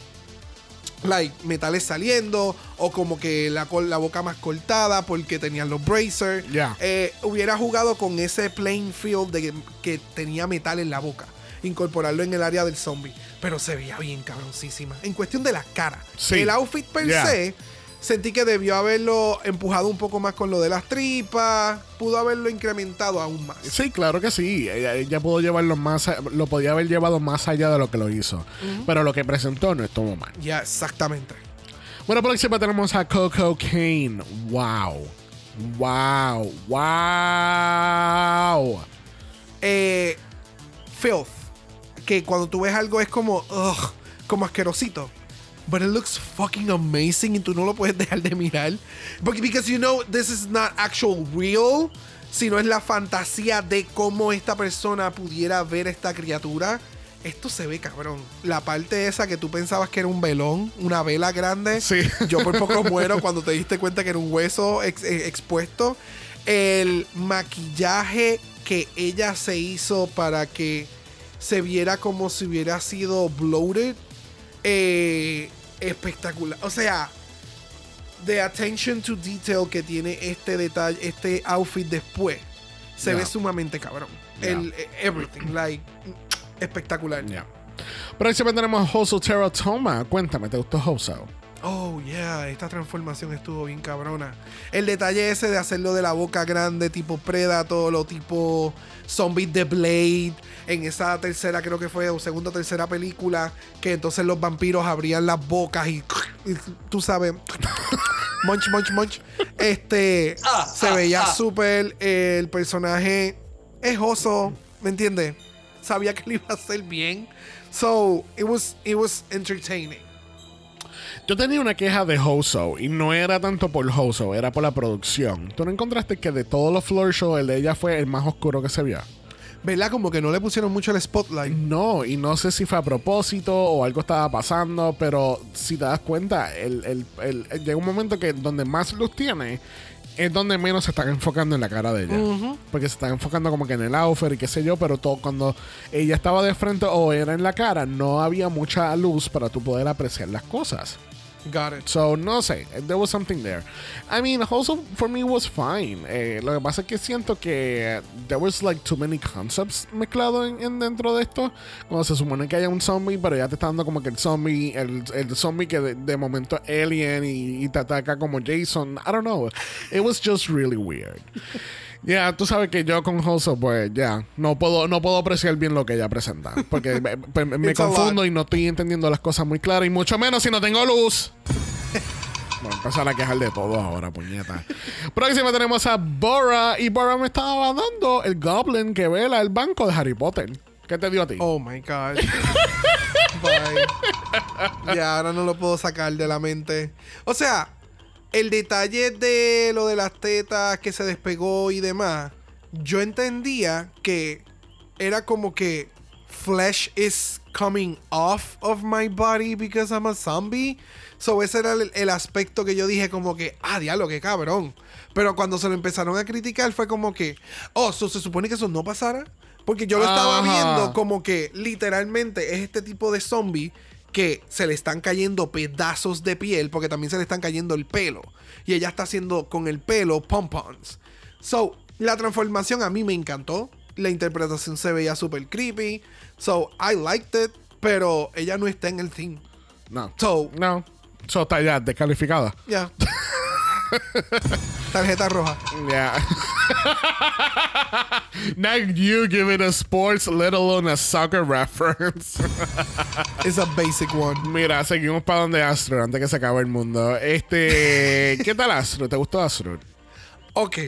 like, metales saliendo o como que la, la boca más cortada porque tenían los bracers. Ya. Eh, hubiera jugado con ese playing field de que, que tenía metal en la boca. Incorporarlo en el área del zombie. Pero se veía bien cabroncísima. En cuestión de la cara. Sí. El outfit per se, sentí que debió haberlo empujado un poco más con lo de las tripas. Pudo haberlo incrementado aún más. Sí, claro que sí. Ella, ella pudo llevarlo más, lo podía haber llevado más allá de lo que lo hizo. Pero lo que presentó no estuvo mal. Ya, exactamente. Bueno, por encima tenemos a Coco Kane. Wow. Wow. Wow. Eh, filth. Que cuando tú ves algo es como, ugh, como asquerosito. But it looks fucking amazing y tú no lo puedes dejar de mirar. Porque because you know this is not actual real, sino es la fantasía de cómo esta persona pudiera ver esta criatura. Esto se ve cabrón. La parte esa que tú pensabas que era un velón, una vela grande. Sí. Yo por poco muero cuando te diste cuenta que era un hueso ex- eh, expuesto. El maquillaje que ella se hizo para que se viera como si hubiera sido bloated. Eh, espectacular. O sea, the attention to detail que tiene este detalle, este outfit después, se ve sumamente cabrón. El, eh, everything, like, espectacular. Ya. Por encima tenemos a Hoso Teratoma. Cuéntame, ¿te gustó Hoso? Oh, yeah, esta transformación estuvo bien cabrona. El detalle ese de hacerlo de la boca grande, tipo Predator, lo tipo Zombie the Blade, en esa tercera, creo que fue, o segunda o tercera película, que entonces los vampiros abrían las bocas y, y tú sabes, munch, munch, munch. Este, se veía súper, el personaje es oso, ¿me entiendes? Sabía que lo iba a hacer bien. So, it was, it was entertaining. Yo tenía una queja de Hoso y no era tanto por Hoso, era por la producción. ¿Tú no encontraste que de todos los floor shows el de ella fue el más oscuro que se vio? ¿Verdad? Como que no le pusieron mucho el spotlight. No, y no sé si fue a propósito o algo estaba pasando, pero si te das cuenta, el, el- llega un momento que donde más luz tiene es donde menos se están enfocando en la cara de ella. Porque se están enfocando como que en el outfit y qué sé yo, pero todo cuando ella estaba de frente o era en la cara, no había mucha luz para tú poder apreciar las cosas. Got it. So, no sé, there was something there. I mean, also for me was fine. Eh, lo que pasa es que siento que there was like too many concepts mezclados en, en dentro de esto. Cuando se supone que haya un zombie, pero ya te está dando como que el zombie, el, el zombie que de, de momento alien y, y te ataca como Jason. I don't know. It was just really weird. Ya, tú sabes que yo con Hoso, pues ya, no puedo, no puedo apreciar bien lo que ella presenta. Porque me, confundo y no estoy entendiendo las cosas muy claras, y mucho menos si no tengo luz. Voy a empezar a quejar de todo ahora, puñeta. Próxima tenemos a Bora. Y Bora me estaba dando el Goblin que vela el banco de Harry Potter. ¿Qué te dio a ti? Oh my God. Bye. Ya, ahora no lo puedo sacar de la mente. O sea, el detalle de lo de las tetas que se despegó y demás, yo entendía que era como que flesh is coming off of my body because I'm a zombie. So ese era el, el aspecto que yo dije como que, ah, diablo, qué cabrón. Pero cuando se lo empezaron a criticar fue como que, oh, so se supone que eso no pasara. Porque yo lo estaba viendo como que literalmente es este tipo de zombie que se le están cayendo pedazos de piel porque también se le están cayendo el pelo. Y ella está haciendo con el pelo pompons. So, la transformación a mí me encantó. La interpretación se veía súper creepy. So, I liked it. Pero ella no está en el team. No. So, No. Eso está ya descalificada. ya. Tarjeta roja. Yeah. Not you giving a sports, let alone a soccer reference. It's a basic one. Mira, seguimos para donde Astro antes que se acabe el mundo. Este, ¿qué tal Astro? ¿Te gustó Astro? Ok.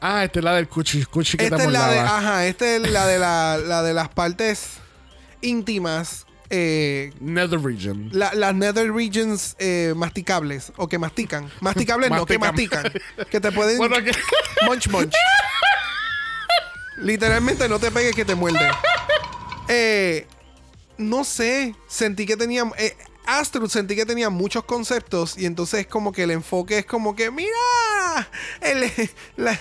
Ah, esta es la del cuchi, cuchi que Esta te es la de, ajá, esta es la de, la, la de las partes íntimas. Eh, Nether region. la- las nether regions eh, masticables o que mastican. Masticables no, que Mastican. que te pueden Bueno, que- munch munch. Literalmente no te pegues que te muerde. Eh, no sé, sentí que tenía Astrud sentí que tenía muchos conceptos y entonces como que el enfoque es como que mira, el, la,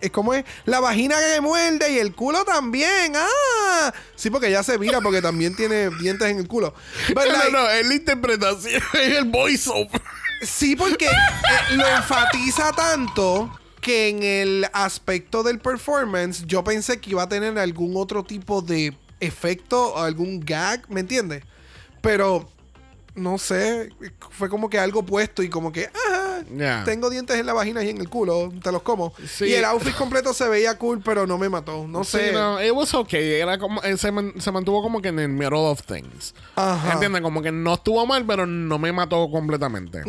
es como es la vagina que muerde y el culo también. Ah, sí porque ella se vira porque también tiene dientes en el culo. But No, like- no, es la interpretación, es el voiceover. Sí, porque eh, lo enfatiza tanto que en el aspecto del performance yo pensé que iba a tener algún otro tipo de efecto o algún gag, ¿me entiendes? Pero no sé, fue como que algo puesto y como que, ah, tengo dientes en la vagina y en el culo, te los como. Sí. Y el outfit completo se veía cool, pero no me mató, no sé. Sí, no, it was okay. Era como, eh, se, man- se mantuvo como que en el middle of things. Ajá. ¿Entiendes? Como que no estuvo mal, pero no me mató completamente.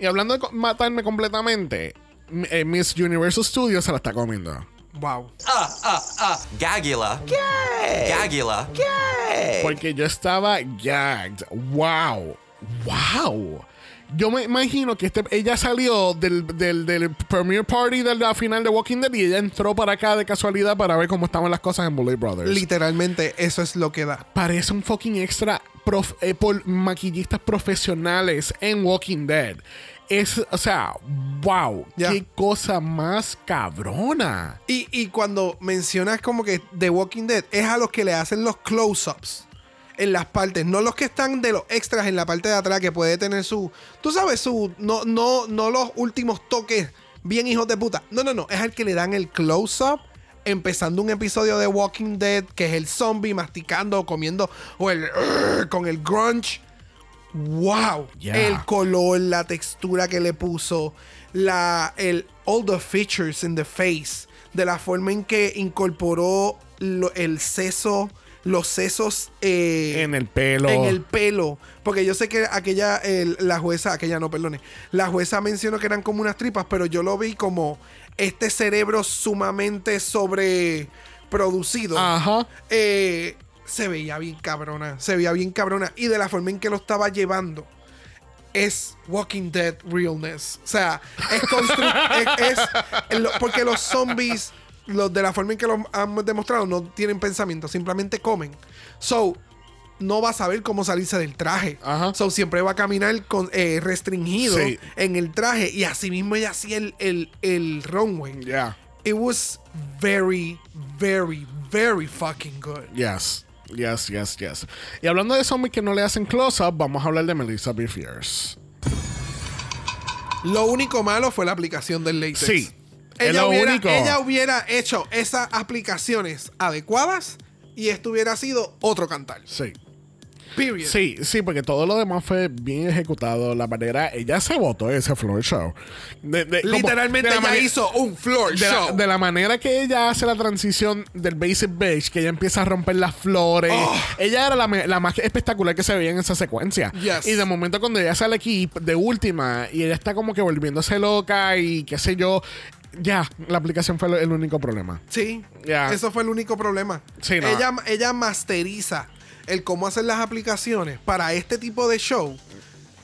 Y hablando de matarme completamente, eh, Miss Universal Studios se la está comiendo. Wow. Gagula. Gay. Gagula. Porque yo estaba gagged. Wow. Wow. Yo me imagino que este, ella salió del, del, del premiere party de la final de Walking Dead y ella entró para acá de casualidad para ver cómo estaban las cosas en Bullet Brothers. Literalmente eso es lo que da. parece un fucking extra prof- eh, por maquillistas profesionales en Walking Dead. Es, o sea, wow, qué cosa más cabrona. Y, y cuando mencionas como que The Walking Dead, es a los que le hacen los close-ups en las partes, no los que están de los extras en la parte de atrás que puede tener su, tú sabes, su, no, no, no los últimos toques bien hijos de puta. No, no, no, es al que le dan el close-up empezando un episodio de Walking Dead que es el zombie masticando o comiendo o el con el grunge. Wow, Yeah. el color, la textura que le puso, la, el, all the features in the face, de la forma en que incorporó lo- el seso, los sesos eh, En el pelo. en el pelo. Porque yo sé que aquella, el- la jueza, aquella no, perdone, la jueza mencionó que eran como unas tripas, pero yo lo vi como este cerebro sumamente sobreproducido. Ajá. Eh, se veía bien cabrona, se veía bien cabrona. Y de la forma en que lo estaba llevando. Es Walking Dead realness. O sea, es, es, es- lo- porque los zombies, los de la forma en que lo han demostrado, no tienen pensamiento, simplemente comen. So, no va a saber cómo salirse del traje. Ajá. So, siempre va a caminar con, eh, restringido Sí. en el traje. Y así mismo ella hacía el, el, el runway. Yeah. It was very, very, very fucking good. Yes. Yes, yes, yes. Y hablando de zombies que no le hacen close-up, vamos a hablar de Melissa B. Fierce. Lo único malo fue la aplicación del latex. Sí. Es Ella lo hubiera, único. ella hubiera hecho esas aplicaciones adecuadas y esto hubiera sido otro cantar. Sí. Period. Sí, sí, porque todo lo demás fue bien ejecutado. La manera, ella se votó ese floor show. De- de- como- Literalmente de ella hizo un floor la, show. de la manera que ella hace la transición del basic beige, que ella empieza a romper las flores. Oh. Ella era la, la más espectacular que se veía en esa secuencia. Yes. Y de momento cuando ella sale aquí de última y ella está como que volviéndose loca y qué sé yo, ya, la aplicación fue el único problema. Sí, Ya. eso fue el único problema. Sí, no. ella, ella masteriza el cómo hacer las aplicaciones para este tipo de show.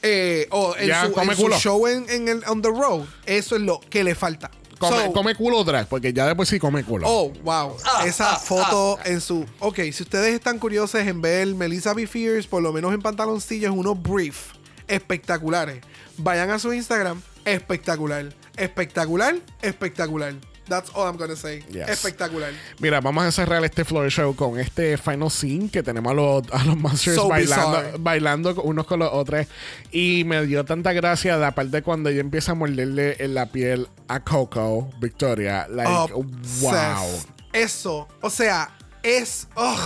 eh, o en Ya, su, en show en, en el on the road. Eso es lo que le falta. Come, So, come culo drag, porque ya después sí come culo. Oh, wow. Esa foto en su. Ok, si ustedes están curiosos en ver Melissa B. Fierce, por lo menos en pantaloncillos, unos brief espectaculares. Vayan a su Instagram. Espectacular. Espectacular. Espectacular. That's all I'm gonna say. Yes. Espectacular. Mira, vamos a cerrar este floor show con este final scene que tenemos a los, a los Monsters So bailando, bizarre. bailando unos con los otros. Y me dio tanta gracia la parte cuando ella empieza a morderle en la piel a Coco, Victoria. Like, wow. Eso, o sea, es. ugh,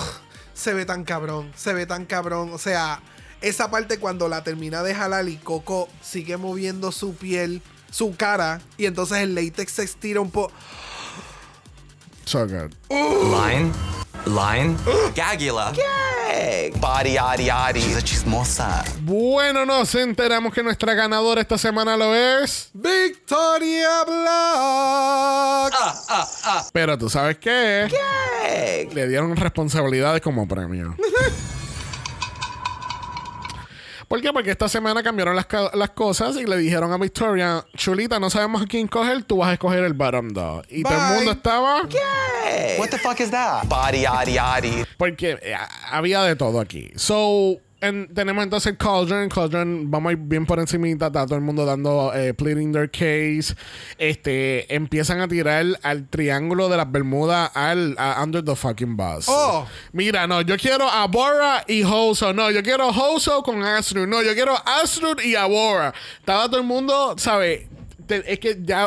se ve tan cabrón. Se ve tan cabrón. O sea, esa parte cuando la termina de jalar y Coco sigue moviendo su piel, su cara, y entonces el látex se estira un poco. So good. Line. Line. Gagula. Body, yaddy, yaddy. She's a chismosa. Bueno, nos enteramos que nuestra ganadora esta semana lo es. Victoria Black. Pero tú sabes qué? Le dieron responsabilidades como premio. ¿Por qué? Porque esta semana cambiaron las, ca- las cosas y le dijeron a Victoria, Chulita, no sabemos a quién coger, tú vas a escoger el bottom dog. Y todo el mundo estaba... What the fuck is that? Body. Porque eh, había de todo aquí. So, en- tenemos entonces Cauldron. Cauldron, vamos a ir bien por encimita. Está todo el mundo dando eh, pleading their case. Este, empiezan a tirar al triángulo de las Bermudas al a under the fucking bus. Oh. Mira, no, yo quiero a Bora y Hoso. No, yo quiero Hoso con Astrud. No, yo quiero Astrud y Abora. Estaba todo el mundo, ¿sabes? Te- Es que ya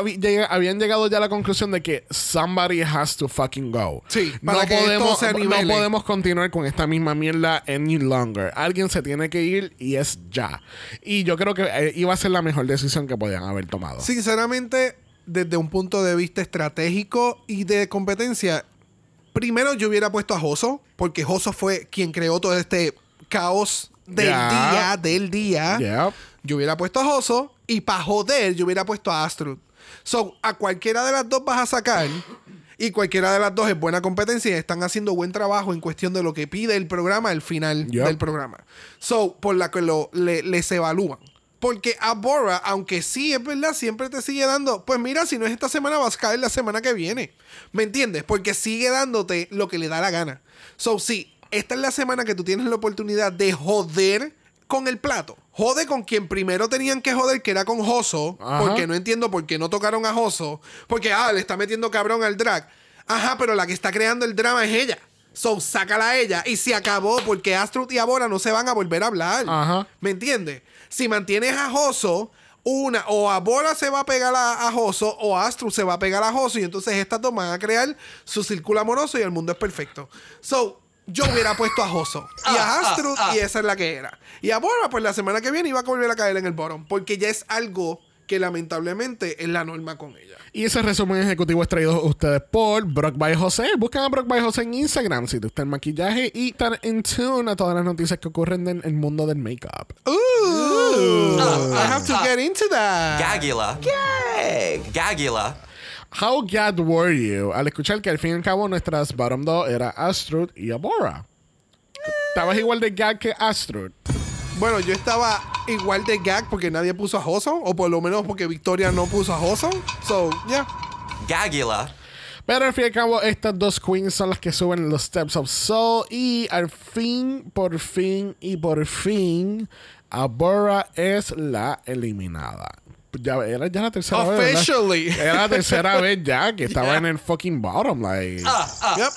habían llegado ya a la conclusión de que somebody has to fucking go. Sí, no esto podemos, se no podemos continuar con esta misma mierda any longer. Alguien se tiene que ir y es ya. Y yo creo que eh, iba a ser la mejor decisión que podían haber tomado. Sinceramente, desde un punto de vista estratégico y de competencia, primero yo hubiera puesto a Joso, porque Joso fue quien creó todo este caos del día, del día. Yo hubiera puesto a Joso y para joder yo hubiera puesto a Astrud. So, a cualquiera de las dos vas a sacar y cualquiera de las dos es buena competencia y están haciendo buen trabajo en cuestión de lo que pide el programa al final Yep. del programa. So, por la que lo, le- les evalúan. Porque a Bora, aunque sí es verdad, siempre te sigue dando. Pues mira, si no es esta semana, vas a caer la semana que viene. ¿Me entiendes? Porque sigue dándote lo que le da la gana. So, sí, esta es la semana que tú tienes la oportunidad de joder con el plato. Jode con quien primero tenían que joder, que era con Joso. Porque no entiendo por qué no tocaron a Joso. Porque, ah, le está metiendo cabrón al drag. Ajá, pero la que está creando el drama es ella. So, sácala a ella. Y se acabó porque Astrud y Abora no se van a volver a hablar. Ajá. ¿Me entiendes? Si mantienes a Joso, una, o Abora se va a pegar a, a Joso, o Astrud se va a pegar a Joso, y entonces estas dos van a crear su círculo amoroso y el mundo es perfecto. So, yo hubiera puesto a Joso y a Astrud, y esa es la que era. Y a Bora, pues la semana que viene iba a volver a caer en el bottom, porque ya es algo que lamentablemente es la norma con ella. Y ese resumen ejecutivo es traído a ustedes por Brock by José. Buscan a Brock by José en Instagram si te gusta el maquillaje y estar in tune a todas las noticias que ocurren en el mundo del make-up. Ooh, I have to get into that. Gagula. Gagula. How glad were you al escuchar que al fin y al cabo nuestras bottom dos era Astrud y Abora? Estabas igual de gag que Astrud. Bueno, yo estaba igual de gag porque nadie puso a Joso, o por lo menos porque Victoria no puso a Joso. So, yeah. Gagula. Pero al fin y al cabo, estas dos queens son las que suben los Steps of Soul. Y al fin, por fin y por fin, Abora es la eliminada. Ya era ya la tercera vez. ¿verdad? Officially. Era la tercera vez ya que estaba en el fucking bottom. Like. Yep.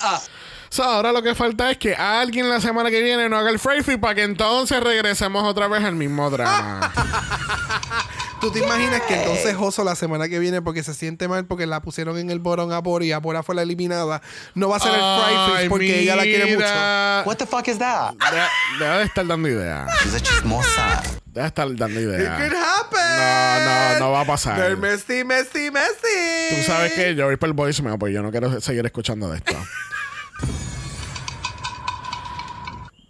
So, ahora lo que falta es que alguien la semana que viene no haga el free para que entonces regresemos otra vez al mismo drama. ¿Tú te imaginas que entonces Oso la semana que viene, porque se siente mal porque la pusieron en el borón a Bora y Abora fue la eliminada, no va a ser el Fry Fish porque ella la quiere mucho? mira. What the fuck is that? Deja, deja de estar dando ideas. She's a chismosa. Deja de estar dando It ideas. could happen. No, no, no va a pasar. They're messy, messy, messy. Tú sabes que yo voy por el voicemail, pues yo no quiero seguir escuchando de esto.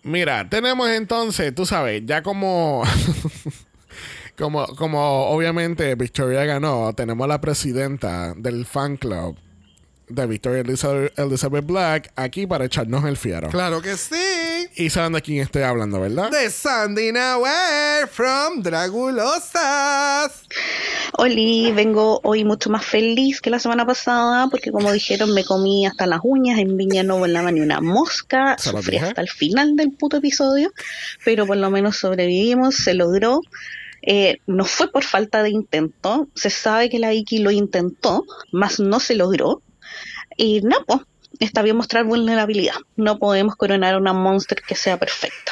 Mira, tenemos entonces, tú sabes, ya como. como, como obviamente Victoria ganó, tenemos a la presidenta del fan club de Victoria Elizabeth, Elizabeth Black aquí para echarnos el fiero. Claro que sí. Y saben de quién estoy hablando, ¿verdad? De Sandy Nahuel from Dragulosas. Oli, vengo hoy mucho más feliz que la semana pasada porque como dijeron me comí hasta las uñas, en Viña no volaba ni una mosca, sufrí hasta el final del puto episodio, pero por lo menos sobrevivimos, se logró. Eh, no fue por falta de intento, se sabe que la Iki lo intentó, mas no se logró. Y no, pues, está bien mostrar vulnerabilidad. No podemos coronar a una monster que sea perfecta.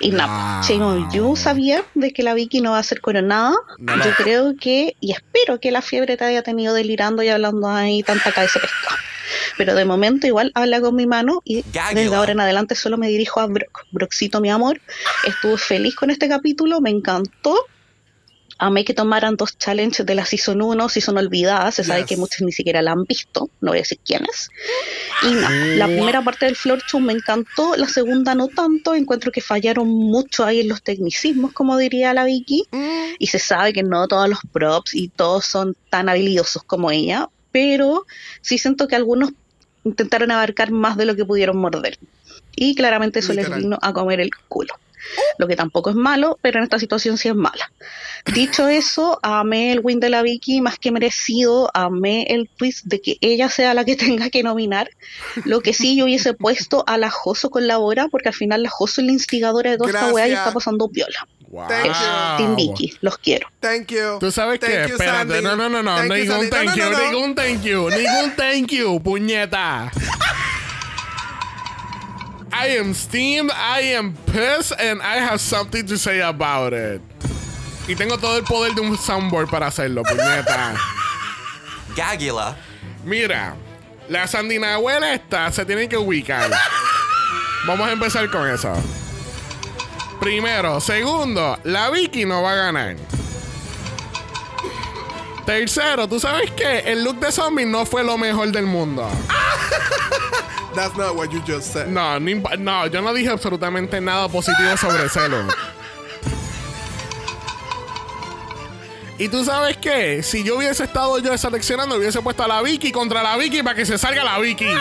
Y. Shame on You sabía de que la Vicky no va a ser coronada. No. Yo creo que, y espero que la fiebre te haya tenido delirando y hablando ahí tanta cabeza de pescado. Pero de momento igual habla con mi mano y desde ahora en adelante solo me dirijo a Brock. Brockcito, mi amor, estuve feliz con este capítulo, me encantó. Amé que tomaran dos challenges de la Season 1, Season olvidadas, se sabe Yes. que muchos ni siquiera la han visto, no voy a decir quiénes. Y nada, la primera parte del Floor Show me encantó, la segunda no tanto, encuentro que fallaron mucho ahí en los tecnicismos, como diría la Vicky, y se sabe que no todos los props y todos son tan habilidosos como ella, pero sí siento que algunos intentaron abarcar más de lo que pudieron morder. Y claramente eso les vino a comer el culo. Lo que tampoco es malo, pero en esta situación sí es mala. Dicho eso, amé el win de la Vicky más que merecido, amé el twist de que ella sea la que tenga que nominar. Lo que sí yo hubiese puesto a la Joso con la Bora, porque al final la Joso es la instigadora de toda esta weá y está pasando piola. Wow. Thank you. Eso, Team Vicky, los quiero. Thank you. Tú sabes Thank que, you, espérate, Sandy. no, no, no, no, ningún thank No, you, no, no, no. ningún thank you, ningún thank you, puñeta. I am steamed, I am pissed, and I have something to say about it. Y tengo todo el poder de un soundboard para hacerlo, puñeta. Gagula. Mira, la Sandinahuela esta se tiene que ubicar. Vamos a empezar con eso. Primero. Segundo, la Vicky no va a ganar. Tercero, ¿tú sabes qué? El look de zombie no fue lo mejor del mundo. That's not what you just said. No, no, yo no dije absolutamente nada positivo sobre look. Y tú sabes qué? Si yo hubiese estado yo seleccionando, hubiese puesto a la Vicky contra la Vicky para que se salga la Vicky.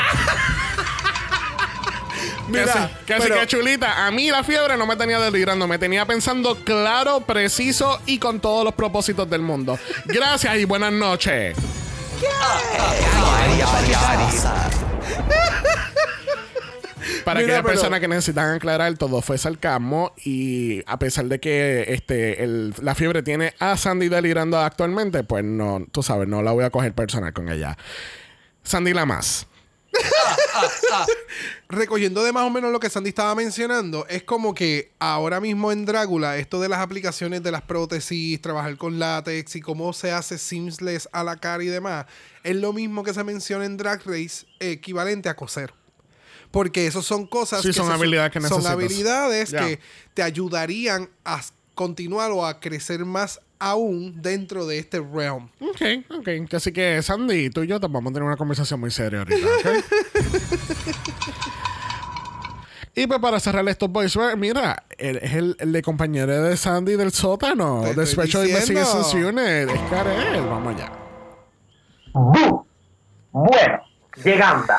Mira, que que chulita. A mí la fiebre no me tenía delirando, me tenía pensando claro, preciso y con todos los propósitos del mundo. Gracias y buenas noches. Para aquellas personas que necesitan aclarar, todo fue sarcasmo y a pesar de que este el- la fiebre tiene a Sandy delirando actualmente, pues no, tú sabes, no la voy a coger personal con ella. Sandy la más. recogiendo de más o menos lo que Sandy estaba mencionando, es como que ahora mismo en Drácula, esto de las aplicaciones de las prótesis, trabajar con látex y cómo se hace seamless a la cara y demás, es lo mismo que se menciona en Drag Race, equivalente a coser. Porque eso son cosas Sí, son se- habilidades que son habilidades que te ayudarían a continuar o a crecer más aún dentro de este realm. Ok, ok. Así que Sandy, tú y yo te vamos a tener una conversación muy seria ahorita, y pues para cerrar estos boys, mira, él es el, el de compañero de Sandy del sótano, de Special. Investigations Unit. Es Karel, vamos allá. Bu. Bueno, llegando.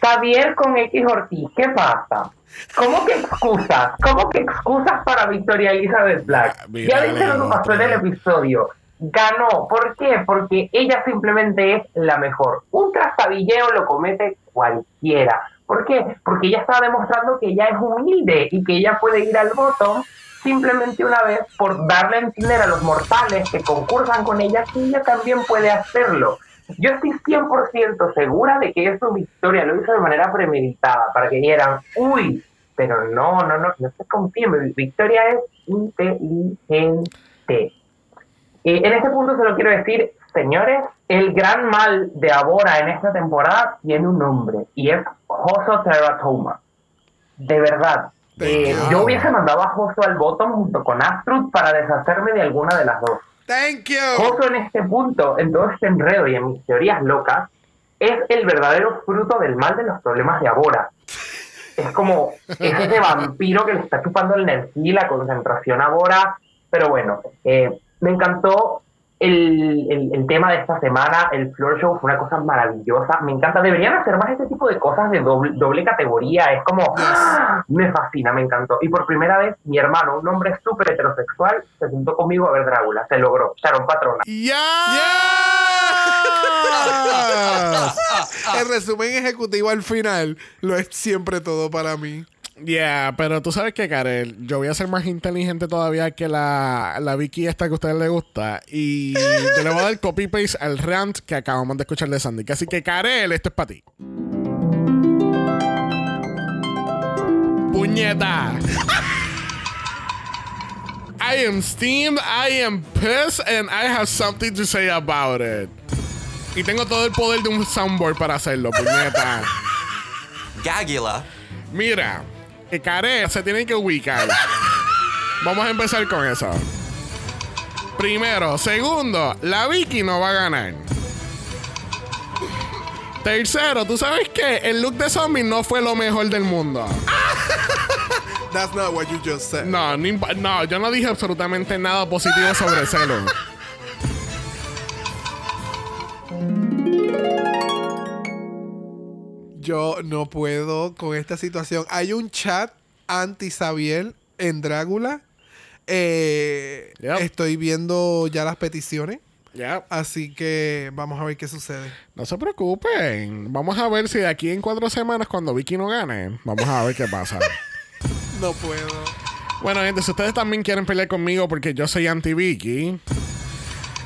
Xavier con X Ortiz, ¿qué pasa? ¿Cómo que excusas? ¿Cómo que excusas para Victoria Elizabeth Black? Ah, ya viste lo que pasó en el episodio. Ganó. ¿Por qué? Porque ella simplemente es la mejor. Un trastabilleo lo comete cualquiera. ¿Por qué? Porque ella está demostrando que ella es humilde y que ella puede ir al bottom simplemente una vez por darle a entender a los mortales que concursan con ella que ella también puede hacerlo. Yo estoy 100% segura de que eso Victoria lo hizo de manera premeditada, para que dijeran, uy, pero no, no, no, no se confíen, Victoria es inteligente. Eh, en este punto solo quiero decir, señores, el gran mal de Abora en esta temporada tiene un nombre y es Hoso Teratoma. De verdad. Eh, yo hubiese mandado a Hoso al bottom junto con Astrud para deshacerme de alguna de las dos. Thank you. En este punto, en todo este enredo y en mis teorías locas, es el verdadero fruto del mal de los problemas de Abora. Es como, es ese vampiro que le está chupando la energía y la concentración a Bora. Pero bueno, eh, me encantó el, el- el tema de esta semana. El Floor Show fue una cosa maravillosa. Me encanta. Deberían hacer más este tipo de cosas de doble, doble categoría. Es como, ¡ah! me fascina, me encantó. Y por primera vez, mi hermano, un hombre súper heterosexual, se juntó conmigo a ver Drácula. Se logró. Sharon Patrona. El resumen ejecutivo al final lo es siempre todo para mí. Yeah, pero tú sabes que, Karel, yo voy a ser más inteligente todavía que la, la Vicky esta que a ustedes les gusta. Y yo le voy a dar copy-paste al rant que acabamos de escuchar de Sandy. Así que, Karel, esto es para ti. ¡Puñeta! I am steamed, I am pissed, and I have something to say about it. Y tengo todo el poder de un soundboard para hacerlo, puñeta. Gagula. Mira, que Care se tienen que ubicar. Vamos a empezar con eso. Primero, segundo, la Vicky no va a ganar. Tercero, ¿tú sabes qué? El look de zombie no fue lo mejor del mundo. That's not what you just said. No, no, yo no dije absolutamente nada positivo sobre ese look. Yo no puedo con esta situación. Hay un chat anti-Sabiel en Drácula. Eh, Yep. Estoy viendo ya las peticiones. Así que vamos a ver qué sucede. no se preocupen. Vamos a ver si de aquí en cuatro semanas, cuando Vicky no gane, vamos a ver qué pasa. No puedo. Bueno, gente, si ustedes también quieren pelear conmigo porque yo soy anti-Vicky,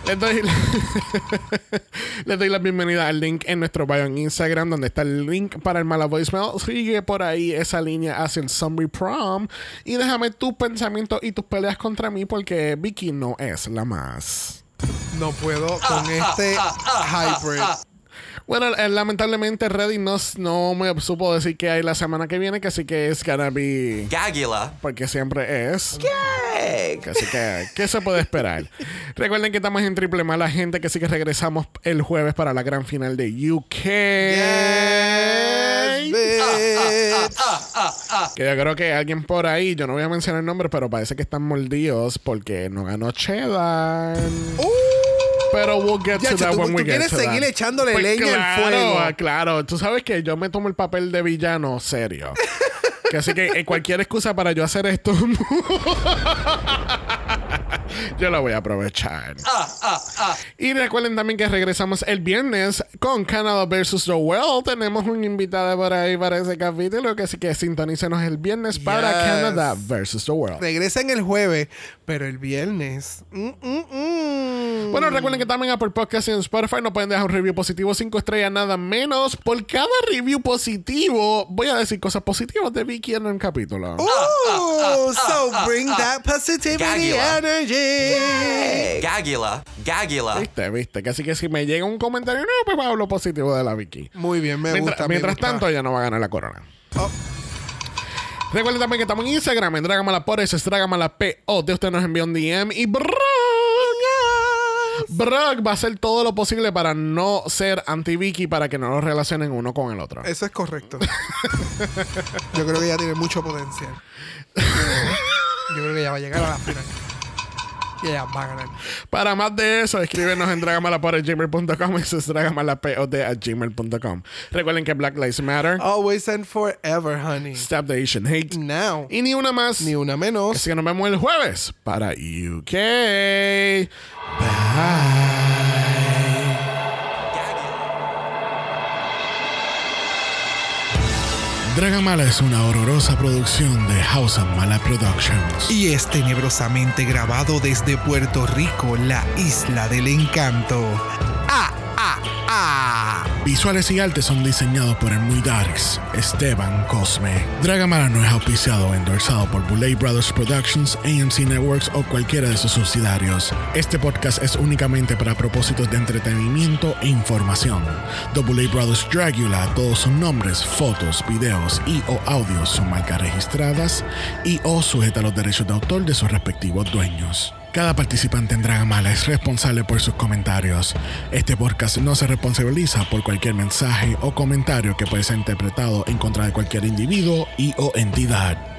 les doy, les doy la bienvenida al link en nuestro bio en Instagram, donde está el link para el mala voicemail. Sigue por ahí esa línea hacia el Zombie Prom y déjame tus pensamientos y tus peleas contra mí porque Vicky no es la más. No puedo con este hybrid. Bueno, eh, lamentablemente Reddit no, no me supo decir que hay la semana que viene, que sí que es gonna be... Gagula. Porque siempre es. Así que, ¿qué se puede esperar? Recuerden que estamos en Triple Mala Gente, que sí que regresamos el jueves para la gran final de UK. Yes. Que yo creo que alguien por ahí, yo no voy a mencionar el nombre, pero parece que están mordidos porque no ganó Cheddar. Pero we'll get Ya, to that tú- when we tú get quieres to seguir that. echándole Pues leña al claro, fuego. ah, Claro, tú sabes que yo me tomo el papel de villano serio. que así que eh, cualquier excusa para yo hacer esto, yo la voy a aprovechar. Y recuerden también que regresamos el viernes con Canada vs. The World. Tenemos un invitado por ahí para ese capítulo, que así que sintonícenos el viernes para Yes. Canada vs. The World. Regresen el jueves, pero el viernes. mm, mm, mm. Bueno, recuerden que también Apple Podcast y en Spotify no pueden dejar un review positivo 5 estrellas, nada menos. Por cada review positivo, voy a decir cosas positivas de Vicky en el capítulo. Ooh, so bring that positivity Gagula. Energy. Gagula. Gagula. Viste, viste. Que así que si me llega un comentario, no, pues hablo positivo de la Vicky. Muy bien, me Mientras, gusta. me mientras gusta. tanto, ella no va a ganar la corona. Oh. Recuerden también que estamos en Instagram, en Dragamala por eso es Dragamala. De usted nos envía un DM y Brock. Brock va a hacer todo lo posible para no ser anti-Vicky para que no los relacionen uno con el otro. Eso es correcto. Yo creo que ella tiene mucho potencial. Yo creo que ella va a llegar a la final. A ganar. Para más de eso, escríbenos en dragamalapod.gmail.com y eso es dragamalapod a gmail.com. Recuerden que Black Lives Matter, Always and forever, honey. Stop the Asian Hate Now. y ni una más. Ni una menos. Así que nos vemos el jueves para UK. Dragamala es una horrorosa producción de House of Mala Productions. Y es tenebrosamente grabado desde Puerto Rico, la isla del encanto. Ah, ah, Visuales y artes son diseñados por el muy darks Esteban Cosme. Dragamala no es auspiciado o endorsado por Bullet Brothers Productions, AMC Networks o cualquiera de sus subsidiarios. Este podcast es únicamente para propósitos de entretenimiento e información. The Bullet Brothers Dragula, todos sus nombres, fotos, videos y o audios son marcas registradas y o sujeta a los derechos de autor de sus respectivos dueños. Cada participante en Dragamala es responsable por sus comentarios. Este podcast no se responsabiliza por cualquier mensaje o comentario que puede ser interpretado en contra de cualquier individuo y o entidad.